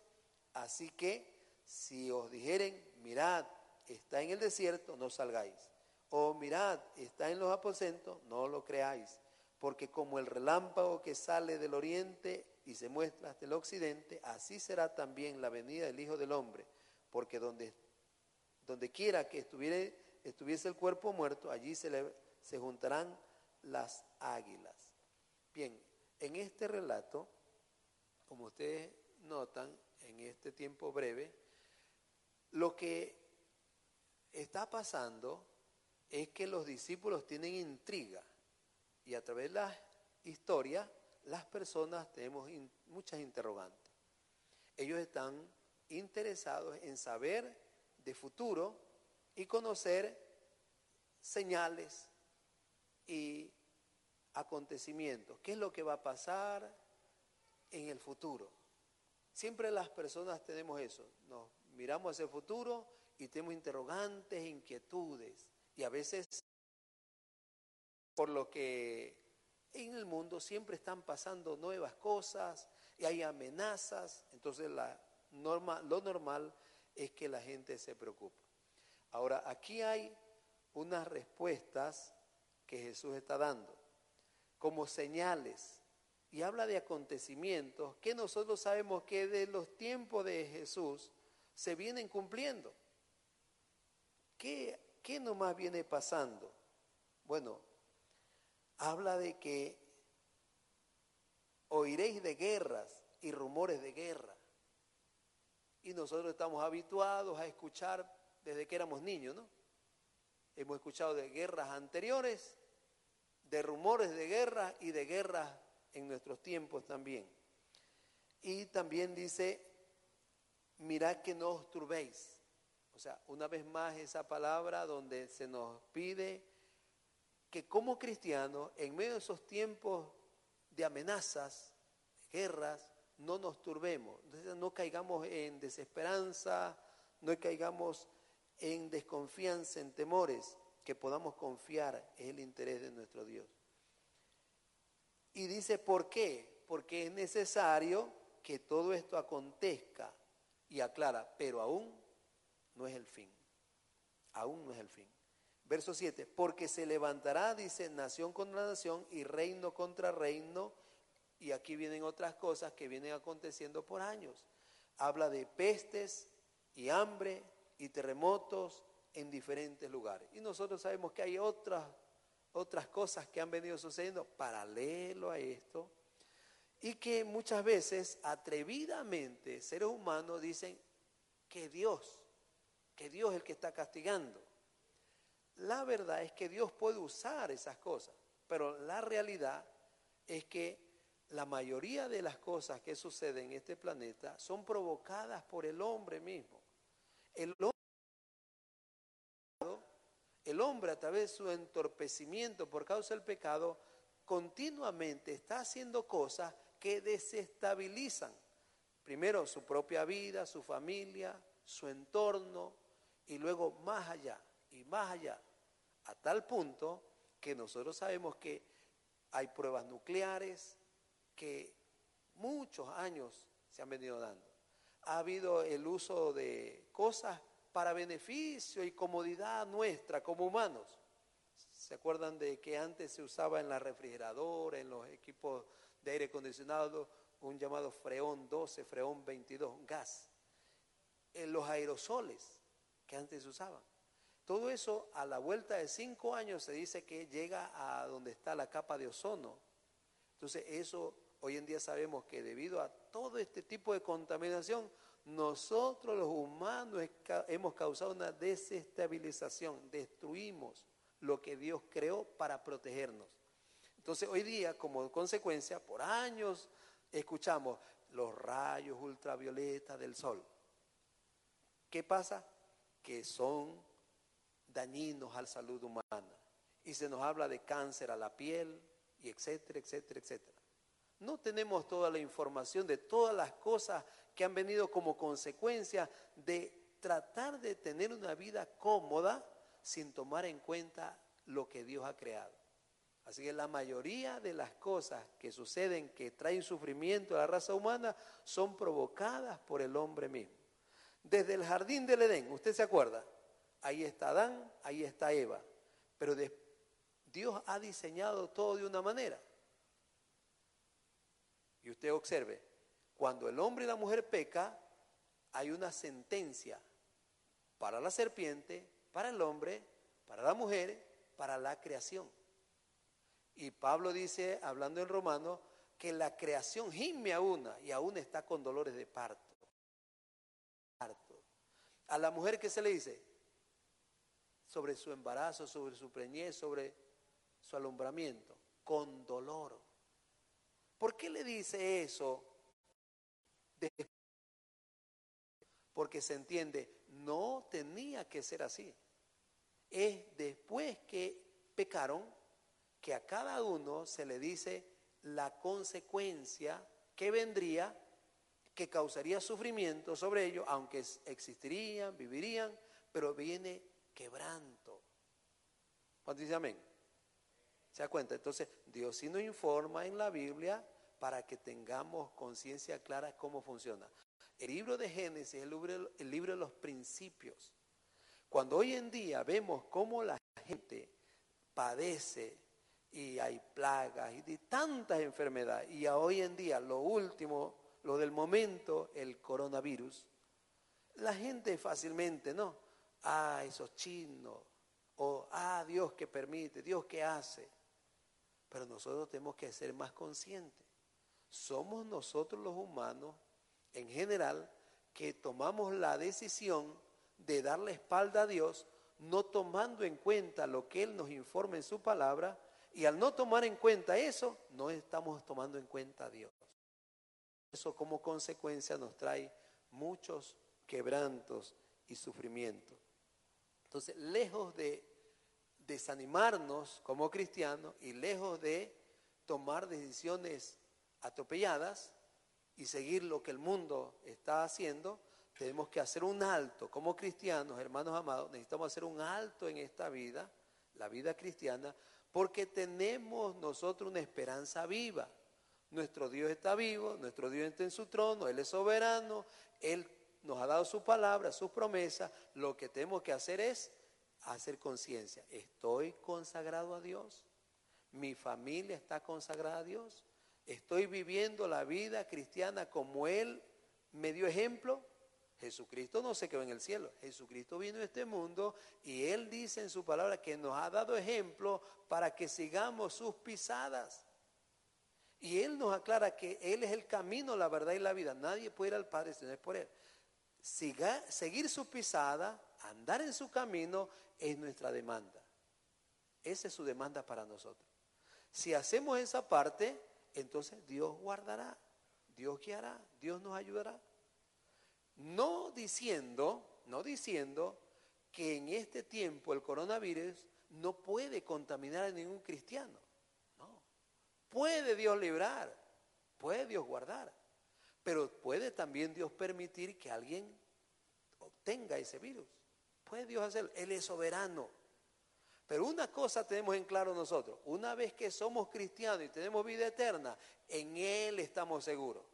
así que si os dijeren, mirad, está en el desierto, no salgáis. O mirad, está en los aposentos, no lo creáis. Porque como el relámpago que sale del oriente y se muestra hasta el occidente, así será también la venida del Hijo del Hombre porque donde, donde quiera que estuviese el cuerpo muerto, allí se, le, se juntarán las águilas. Bien, en este relato, como ustedes notan, en este tiempo breve, lo que está pasando es que los discípulos tienen intriga y a través de la historia las personas tenemos muchas interrogantes. Ellos están interesados en saber de futuro y conocer señales y acontecimientos. ¿Qué es lo que va a pasar en el futuro? Siempre las personas tenemos eso. Nos miramos hacia el futuro y tenemos interrogantes, inquietudes. Y a veces, por lo que en el mundo siempre están pasando nuevas cosas y hay amenazas, entonces la lo normal es que la gente se preocupe. Ahora, aquí hay unas respuestas que Jesús está dando como señales y habla de acontecimientos que nosotros sabemos que de los tiempos de Jesús se vienen cumpliendo. ¿Qué, qué nomás viene pasando? Bueno, habla de que oiréis de guerras y rumores de guerra. Y nosotros estamos habituados a escuchar desde que éramos niños, ¿no? Hemos escuchado de guerras anteriores, de rumores de guerra y de guerras en nuestros tiempos también. Y también dice, mirad que no os turbéis. O sea, una vez más esa palabra donde se nos pide que como cristianos, en medio de esos tiempos de amenazas, de guerras, no nos turbemos, no caigamos en desesperanza, no caigamos en desconfianza, en temores, que podamos confiar en el interés de nuestro Dios. Y dice, ¿por qué? Porque es necesario que todo esto acontezca y aclara, pero aún no es el fin. Aún no es el fin. Verso 7, porque se levantará, dice, nación contra nación y reino contra reino y aquí vienen otras cosas que vienen aconteciendo por años. Habla de pestes y hambre y terremotos en diferentes lugares. Y nosotros sabemos que hay otras, otras cosas que han venido sucediendo paralelo a esto y que muchas veces atrevidamente seres humanos dicen, que Dios, que Dios es el que está castigando. La verdad es que Dios puede usar esas cosas, pero la realidad es que la mayoría de las cosas que suceden en este planeta son provocadas por el hombre mismo. El hombre, el hombre a través de su entorpecimiento por causa del pecado continuamente está haciendo cosas que desestabilizan primero su propia vida, su familia, su entorno y luego más allá y más allá, a tal punto que nosotros sabemos que hay pruebas nucleares que muchos años se han venido dando. Ha habido el uso de cosas para beneficio y comodidad nuestra como humanos. ¿Se acuerdan de que antes se usaba en la refrigeradora, en los equipos de aire acondicionado, un llamado freón 12, freón 22, gas? En los aerosoles que antes se usaban. Todo eso a la vuelta de cinco años se dice que llega a donde está la capa de ozono. Entonces eso hoy en día sabemos que debido a todo este tipo de contaminación, nosotros los humanos hemos causado una desestabilización, destruimos lo que Dios creó para protegernos. Entonces hoy día, como consecuencia, por años escuchamos los rayos ultravioleta del sol. ¿Qué pasa? Que son dañinos a la salud humana. Y se nos habla de cáncer a la piel, y etcétera, etcétera, etcétera. No tenemos toda la información de todas las cosas que han venido como consecuencia de tratar de tener una vida cómoda sin tomar en cuenta lo que Dios ha creado. Así que la mayoría de las cosas que suceden que traen sufrimiento a la raza humana son provocadas por el hombre mismo. Desde el jardín del Edén, ¿usted se acuerda? ahí está Adán, ahí está Eva. Pero Dios ha diseñado todo de una manera. Y usted observe, cuando el hombre y la mujer peca, hay una sentencia para la serpiente, para el hombre, para la mujer, para la creación. Y Pablo dice, hablando en romano, que la creación gime a una y aún está con dolores de parto. A la mujer que se le dice, sobre su embarazo, sobre su preñez, sobre su alumbramiento, con dolor. ¿Por qué le dice eso? Porque se entiende, no tenía que ser así. Es después que pecaron que a cada uno se le dice la consecuencia que vendría, que causaría sufrimiento sobre ellos, aunque existirían, vivirían, pero viene quebranto. ¿Cuánto dice amén? ¿Se da cuenta? Entonces, Dios sí nos informa en la Biblia para que tengamos conciencia clara cómo funciona. El libro de Génesis es el libro, el libro de los principios. Cuando hoy en día vemos cómo la gente padece y hay plagas y tantas enfermedades, y hoy en día lo último, lo del momento, el coronavirus, la gente fácilmente, ¿no? ah, esos chinos, o ah, Dios que permite, Dios que hace. Pero nosotros tenemos que ser más conscientes. Somos nosotros los humanos, en general, que tomamos la decisión de dar la espalda a Dios, no tomando en cuenta lo que Él nos informa en su palabra, y al no tomar en cuenta eso, no estamos tomando en cuenta a Dios. Eso como consecuencia nos trae muchos quebrantos y sufrimientos. Entonces, lejos de desanimarnos como cristianos y lejos de tomar decisiones atropelladas y seguir lo que el mundo está haciendo, tenemos que hacer un alto. Como cristianos, hermanos amados, necesitamos hacer un alto en esta vida, la vida cristiana, porque tenemos nosotros una esperanza viva. Nuestro Dios está vivo, nuestro Dios está en su trono, Él es soberano, Él nos ha dado su palabra, sus promesas, lo que tenemos que hacer es hacer conciencia. ¿Estoy consagrado a Dios? ¿Mi familia está consagrada a Dios? ¿Estoy viviendo la vida cristiana como Él me dio ejemplo? Jesucristo no se quedó en el cielo, Jesucristo vino a este mundo y Él dice en su palabra que nos ha dado ejemplo para que sigamos sus pisadas. Y Él nos aclara que Él es el camino, la verdad y la vida. Nadie puede ir al Padre si no es por Él. seguir su pisada, andar en su camino, es nuestra demanda. Esa es su demanda para nosotros. Si hacemos esa parte, entonces Dios guardará, Dios guiará, Dios nos ayudará. No diciendo, no diciendo que en este tiempo el coronavirus no puede contaminar a ningún cristiano. No. Puede Dios librar, puede Dios guardar, pero puede también Dios permitir que alguien obtenga ese virus. Puede Dios hacerlo. Él es soberano. Pero una cosa tenemos en claro nosotros, una vez que somos cristianos y tenemos vida eterna, en Él estamos seguros.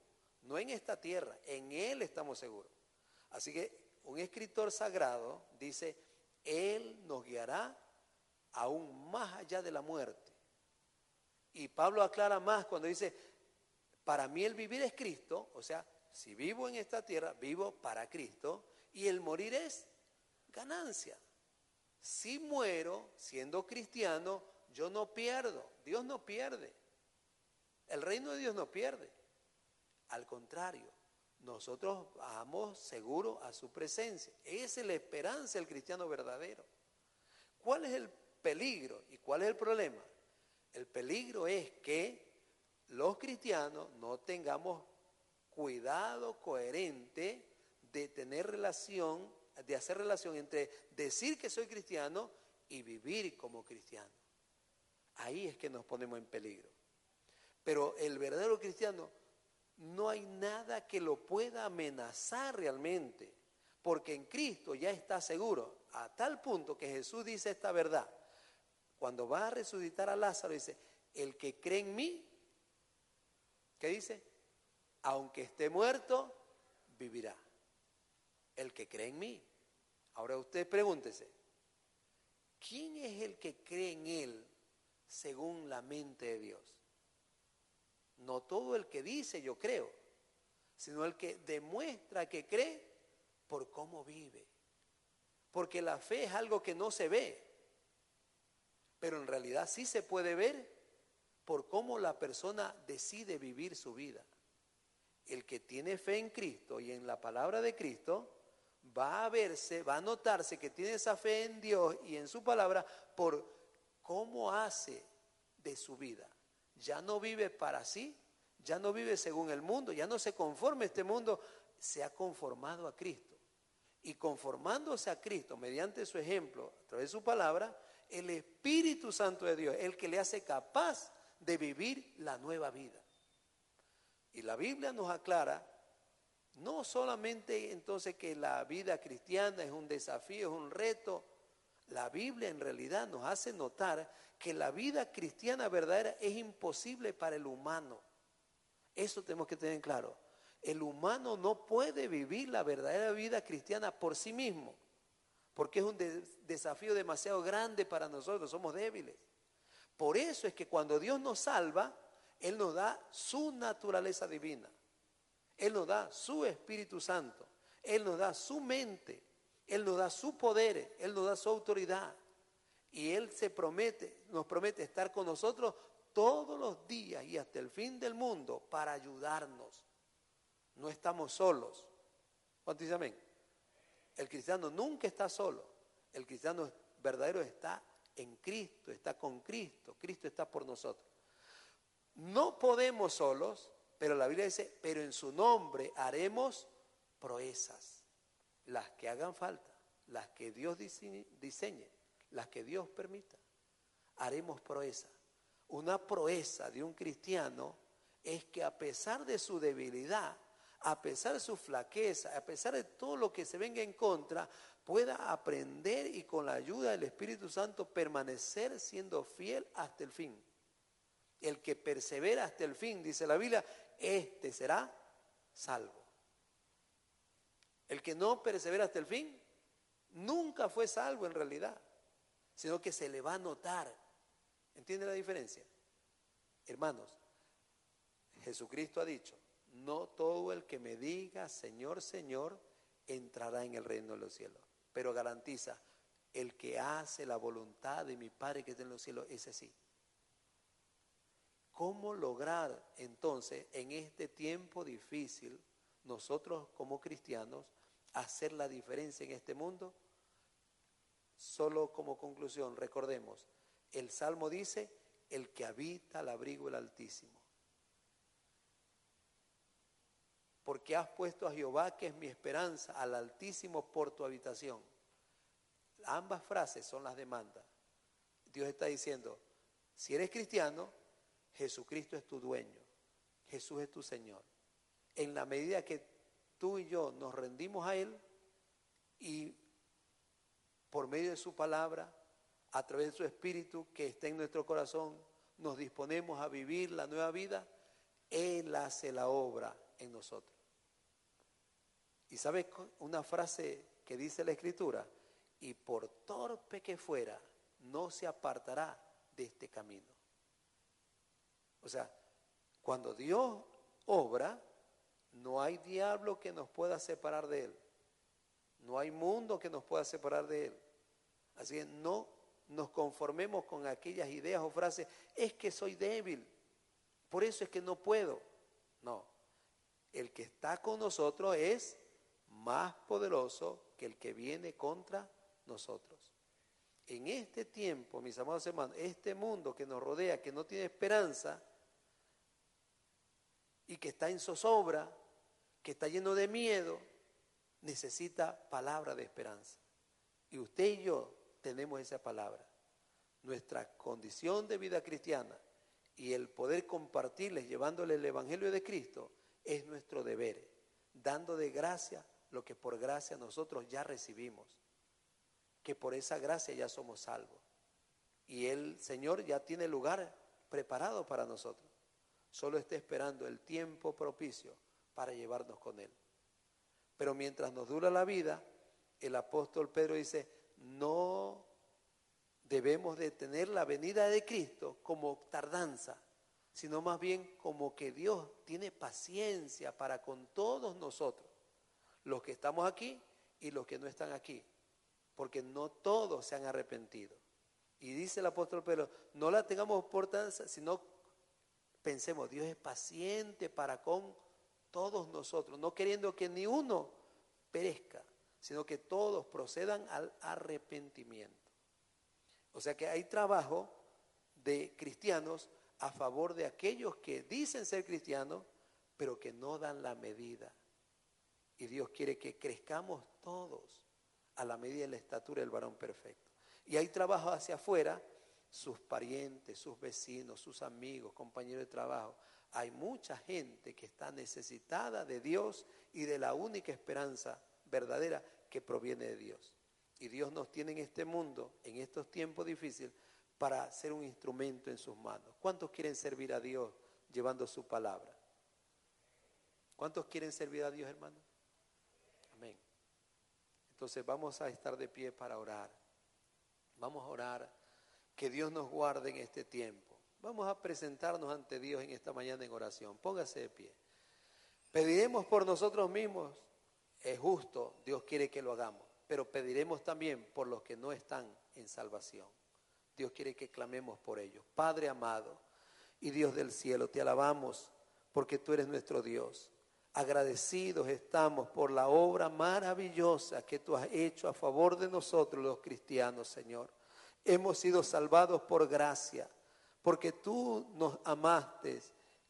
No en esta tierra, en Él estamos seguros. Así que un escritor sagrado dice, Él nos guiará aún más allá de la muerte. Y Pablo aclara más cuando dice, para mí el vivir es Cristo, o sea, si vivo en esta tierra, vivo para Cristo, y el morir es ganancia. Si muero siendo cristiano, yo no pierdo, Dios no pierde. El reino de Dios no pierde. Al contrario, nosotros vamos seguros a su presencia. Esa es la esperanza del cristiano verdadero. ¿Cuál es el peligro y cuál es el problema? El peligro es que los cristianos no tengamos cuidado coherente de tener relación de hacer relación entre decir que soy cristiano y vivir como cristiano. Ahí es que nos ponemos en peligro. Pero el verdadero cristiano no hay nada que lo pueda amenazar realmente, porque en Cristo ya está seguro, a tal punto que Jesús dice esta verdad. Cuando va a resucitar a Lázaro, dice, el que cree en mí, ¿qué dice? Aunque esté muerto, vivirá el que cree en mí. Ahora usted pregúntese, ¿quién es el que cree en Él según la mente de Dios? No todo el que dice yo creo, sino el que demuestra que cree por cómo vive. Porque la fe es algo que no se ve, pero en realidad sí se puede ver por cómo la persona decide vivir su vida. El que tiene fe en Cristo y en la palabra de Cristo, va a verse, va a notarse que tiene esa fe en Dios y en su palabra por cómo hace de su vida. Ya no vive para sí, ya no vive según el mundo, ya no se conforma este mundo, se ha conformado a Cristo. Y conformándose a Cristo mediante su ejemplo, a través de su palabra, el Espíritu Santo de Dios, el que le hace capaz de vivir la nueva vida. Y la Biblia nos aclara no solamente entonces que la vida cristiana es un desafío, es un reto. La Biblia en realidad nos hace notar que la vida cristiana verdadera es imposible para el humano. Eso tenemos que tener claro. El humano no puede vivir la verdadera vida cristiana por sí mismo, porque es un desafío demasiado grande para nosotros, somos débiles. Por eso es que cuando Dios nos salva, Él nos da su naturaleza divina. Él nos da su Espíritu Santo, Él nos da su mente, Él nos da su poder, Él nos da su autoridad. Y Él se promete, nos promete estar con nosotros todos los días y hasta el fin del mundo para ayudarnos. No estamos solos. ¿Cuánto dice amén? El cristiano nunca está solo. El cristiano verdadero está en Cristo, está con Cristo. Cristo está por nosotros. No podemos solos, pero la Biblia dice, pero en su nombre haremos proezas, las que hagan falta, las que Dios diseñe, las que Dios permita. Haremos proezas. Una proeza de un cristiano es que a pesar de su debilidad, a pesar de su flaqueza, a pesar de todo lo que se venga en contra, pueda aprender y con la ayuda del Espíritu Santo permanecer siendo fiel hasta el fin. El que persevera hasta el fin, dice la Biblia, este será salvo. El que no persevera hasta el fin, nunca fue salvo en realidad, sino que se le va a notar. ¿Entiende la diferencia? Hermanos, Jesucristo ha dicho, no todo el que me diga Señor, Señor, entrará en el reino de los cielos, pero garantiza, el que hace la voluntad de mi Padre que está en los cielos, ese sí. ¿Cómo lograr entonces en este tiempo difícil nosotros como cristianos hacer la diferencia en este mundo? Solo como conclusión, recordemos, el Salmo dice, el que habita al abrigo del Altísimo. Porque has puesto a Jehová, que es mi esperanza, al Altísimo por tu habitación. Ambas frases son las demandas. Dios está diciendo, si eres cristiano, Jesucristo es tu dueño, Jesús es tu Señor. En la medida que tú y yo nos rendimos a Él y por medio de su palabra, a través de su espíritu que está en nuestro corazón, nos disponemos a vivir la nueva vida, Él hace la obra en nosotros. Y sabes una frase que dice la escritura, y por torpe que fuera, no se apartará de este camino. O sea, cuando Dios obra, no hay diablo que nos pueda separar de Él. No hay mundo que nos pueda separar de Él. Así que no nos conformemos con aquellas ideas o frases, es que soy débil, por eso es que no puedo. No, el que está con nosotros es más poderoso que el que viene contra nosotros. En este tiempo, mis amados hermanos, este mundo que nos rodea, que no tiene esperanza y que está en zozobra, que está lleno de miedo, necesita palabra de esperanza. Y usted y yo tenemos esa palabra. Nuestra condición de vida cristiana y el poder compartirles llevándole el Evangelio de Cristo es nuestro deber, dando de gracia lo que por gracia nosotros ya recibimos, que por esa gracia ya somos salvos. Y el Señor ya tiene lugar preparado para nosotros. Solo está esperando el tiempo propicio para llevarnos con Él. Pero mientras nos dura la vida, el apóstol Pedro dice, no debemos de tener la venida de Cristo como tardanza, sino más bien como que Dios tiene paciencia para con todos nosotros, los que estamos aquí y los que no están aquí, porque no todos se han arrepentido. Y dice el apóstol Pedro, no la tengamos por tardanza, sino pensemos, Dios es paciente para con todos nosotros, no queriendo que ni uno perezca, sino que todos procedan al arrepentimiento. O sea que hay trabajo de cristianos a favor de aquellos que dicen ser cristianos, pero que no dan la medida. Y Dios quiere que crezcamos todos a la medida de la estatura del varón perfecto. Y hay trabajo hacia afuera, sus parientes, sus vecinos, sus amigos, compañeros de trabajo. Hay mucha gente que está necesitada de Dios y de la única esperanza verdadera que proviene de Dios. Y Dios nos tiene en este mundo, en estos tiempos difíciles, para ser un instrumento en sus manos. ¿Cuántos quieren servir a Dios llevando su palabra? ¿Cuántos quieren servir a Dios, hermano? Amén. Entonces vamos a estar de pie para orar. Vamos a orar que Dios nos guarde en este tiempo. Vamos a presentarnos ante Dios en esta mañana en oración. Póngase de pie. Pediremos por nosotros mismos es justo, Dios quiere que lo hagamos, pero pediremos también por los que no están en salvación. Dios quiere que clamemos por ellos. Padre amado y Dios del cielo, te alabamos porque tú eres nuestro Dios. Agradecidos estamos por la obra maravillosa que tú has hecho a favor de nosotros los cristianos, Señor. Hemos sido salvados por gracia, porque tú nos amaste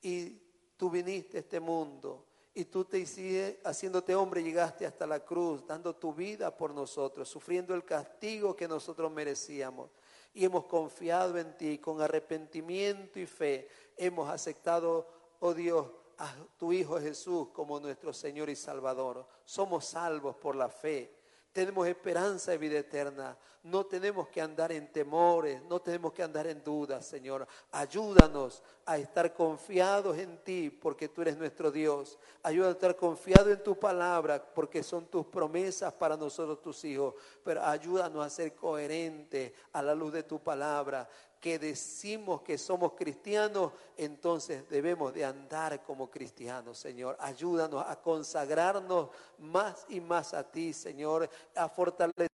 y tú viniste a este mundo y tú te hiciste, haciéndote hombre, llegaste hasta la cruz, dando tu vida por nosotros, sufriendo el castigo que nosotros merecíamos. Y hemos confiado en ti con arrepentimiento y fe. Hemos aceptado, oh Dios, a tu Hijo Jesús como nuestro Señor y Salvador. Somos salvos por la fe tenemos esperanza de vida eterna. No tenemos que andar en temores, no tenemos que andar en dudas, Señor. Ayúdanos a estar confiados en ti, porque tú eres nuestro Dios. Ayúdanos a estar confiados en tu palabra, porque son tus promesas para nosotros, tus hijos. Pero ayúdanos a ser coherentes a la luz de tu palabra que decimos que somos cristianos, entonces debemos de andar como cristianos, Señor. Ayúdanos a consagrarnos más y más a ti, Señor, a fortalecer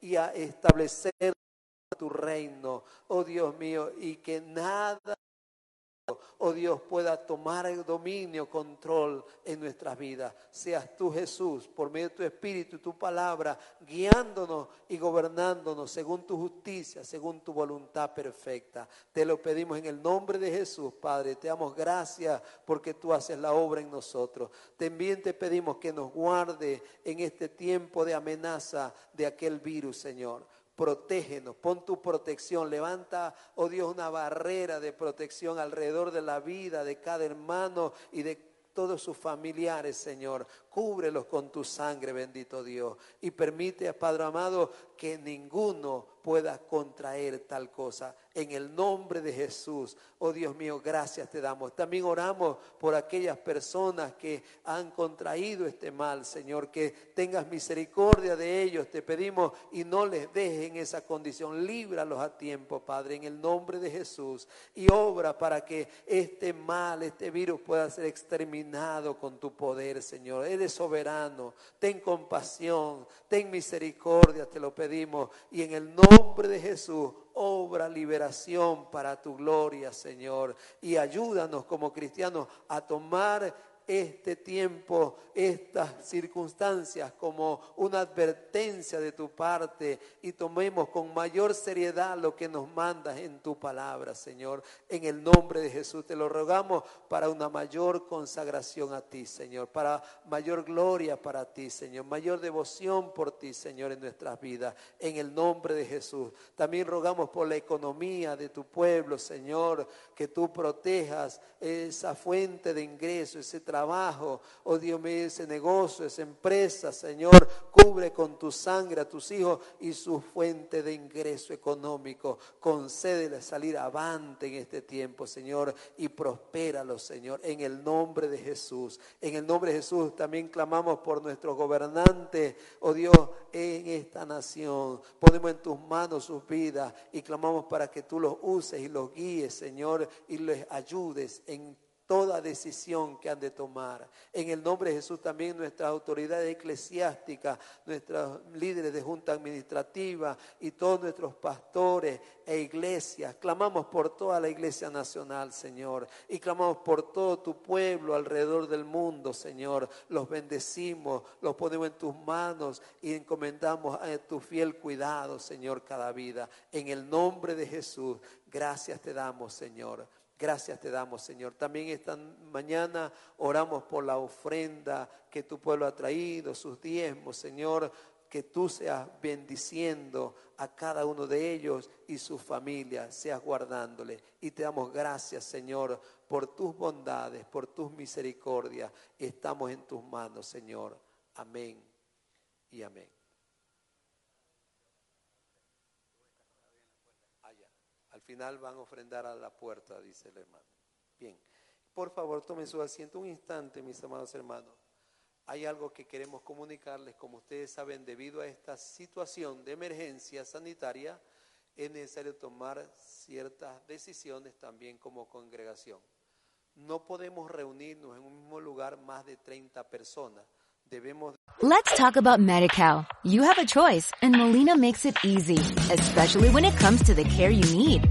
y a establecer tu reino, oh Dios mío, y que nada oh Dios, pueda tomar el dominio, control en nuestras vidas. Seas tú Jesús, por medio de tu Espíritu y tu palabra, guiándonos y gobernándonos según tu justicia, según tu voluntad perfecta. Te lo pedimos en el nombre de Jesús, Padre. Te damos gracias porque tú haces la obra en nosotros. También te pedimos que nos guarde en este tiempo de amenaza de aquel virus, Señor protégenos, pon tu protección, levanta, oh Dios, una barrera de protección alrededor de la vida de cada hermano y de todos sus familiares, Señor. Cúbrelos con tu sangre, bendito Dios. Y permite, Padre amado, que ninguno pueda contraer tal cosa. En el nombre de Jesús, oh Dios mío, gracias te damos. También oramos por aquellas personas que han contraído este mal, Señor, que tengas misericordia de ellos, te pedimos, y no les dejes en esa condición. Líbralos a tiempo, Padre, en el nombre de Jesús. Y obra para que este mal, este virus pueda ser exterminado con tu poder, Señor. Eres soberano, ten compasión, ten misericordia, te lo pedimos. Y en el nombre de Jesús, obra liberación para tu gloria, Señor. Y ayúdanos como cristianos a tomar este tiempo, estas circunstancias como una advertencia de tu parte y tomemos con mayor seriedad lo que nos mandas en tu palabra, Señor. En el nombre de Jesús te lo rogamos para una mayor consagración a ti, Señor, para mayor gloria para ti, Señor, mayor devoción por ti, Señor, en nuestras vidas. En el nombre de Jesús. También rogamos por la economía de tu pueblo, Señor, que tú protejas esa fuente de ingreso, ese trabajo, oh Dios mío, ese negocio, esa empresa, Señor, cubre con tu sangre a tus hijos y su fuente de ingreso económico. Concédele salir avante en este tiempo, Señor, y prospéralo, Señor, en el nombre de Jesús. En el nombre de Jesús también clamamos por nuestros gobernantes, oh Dios, en esta nación. Ponemos en tus manos sus vidas y clamamos para que tú los uses y los guíes, Señor, y les ayudes en toda decisión que han de tomar. En el nombre de Jesús también nuestras autoridades eclesiásticas, nuestros líderes de junta administrativa y todos nuestros pastores e iglesias. Clamamos por toda la iglesia nacional, Señor, y clamamos por todo tu pueblo alrededor del mundo, Señor. Los bendecimos, los ponemos en tus manos y encomendamos a tu fiel cuidado, Señor, cada vida. En el nombre de Jesús, gracias te damos, Señor. Gracias te damos, Señor. También esta mañana oramos por la ofrenda que tu pueblo ha traído, sus diezmos, Señor. Que tú seas bendiciendo a cada uno de ellos y su familia, seas guardándole. Y te damos gracias, Señor, por tus bondades, por tus misericordias. Estamos en tus manos, Señor. Amén y amén. Final van a ofrendar a la puerta, dice el hermano. Bien, por favor tomen su asiento un instante, mis amados hermanos. Hay algo que queremos comunicarles, como ustedes saben, debido a esta situación de emergencia sanitaria, es necesario tomar ciertas decisiones también como congregación. No podemos reunirnos en un mismo lugar más de 30 personas. Debemos Let's talk about MediCal. You have a choice and Molina makes it easy, especially when it comes to the care you need.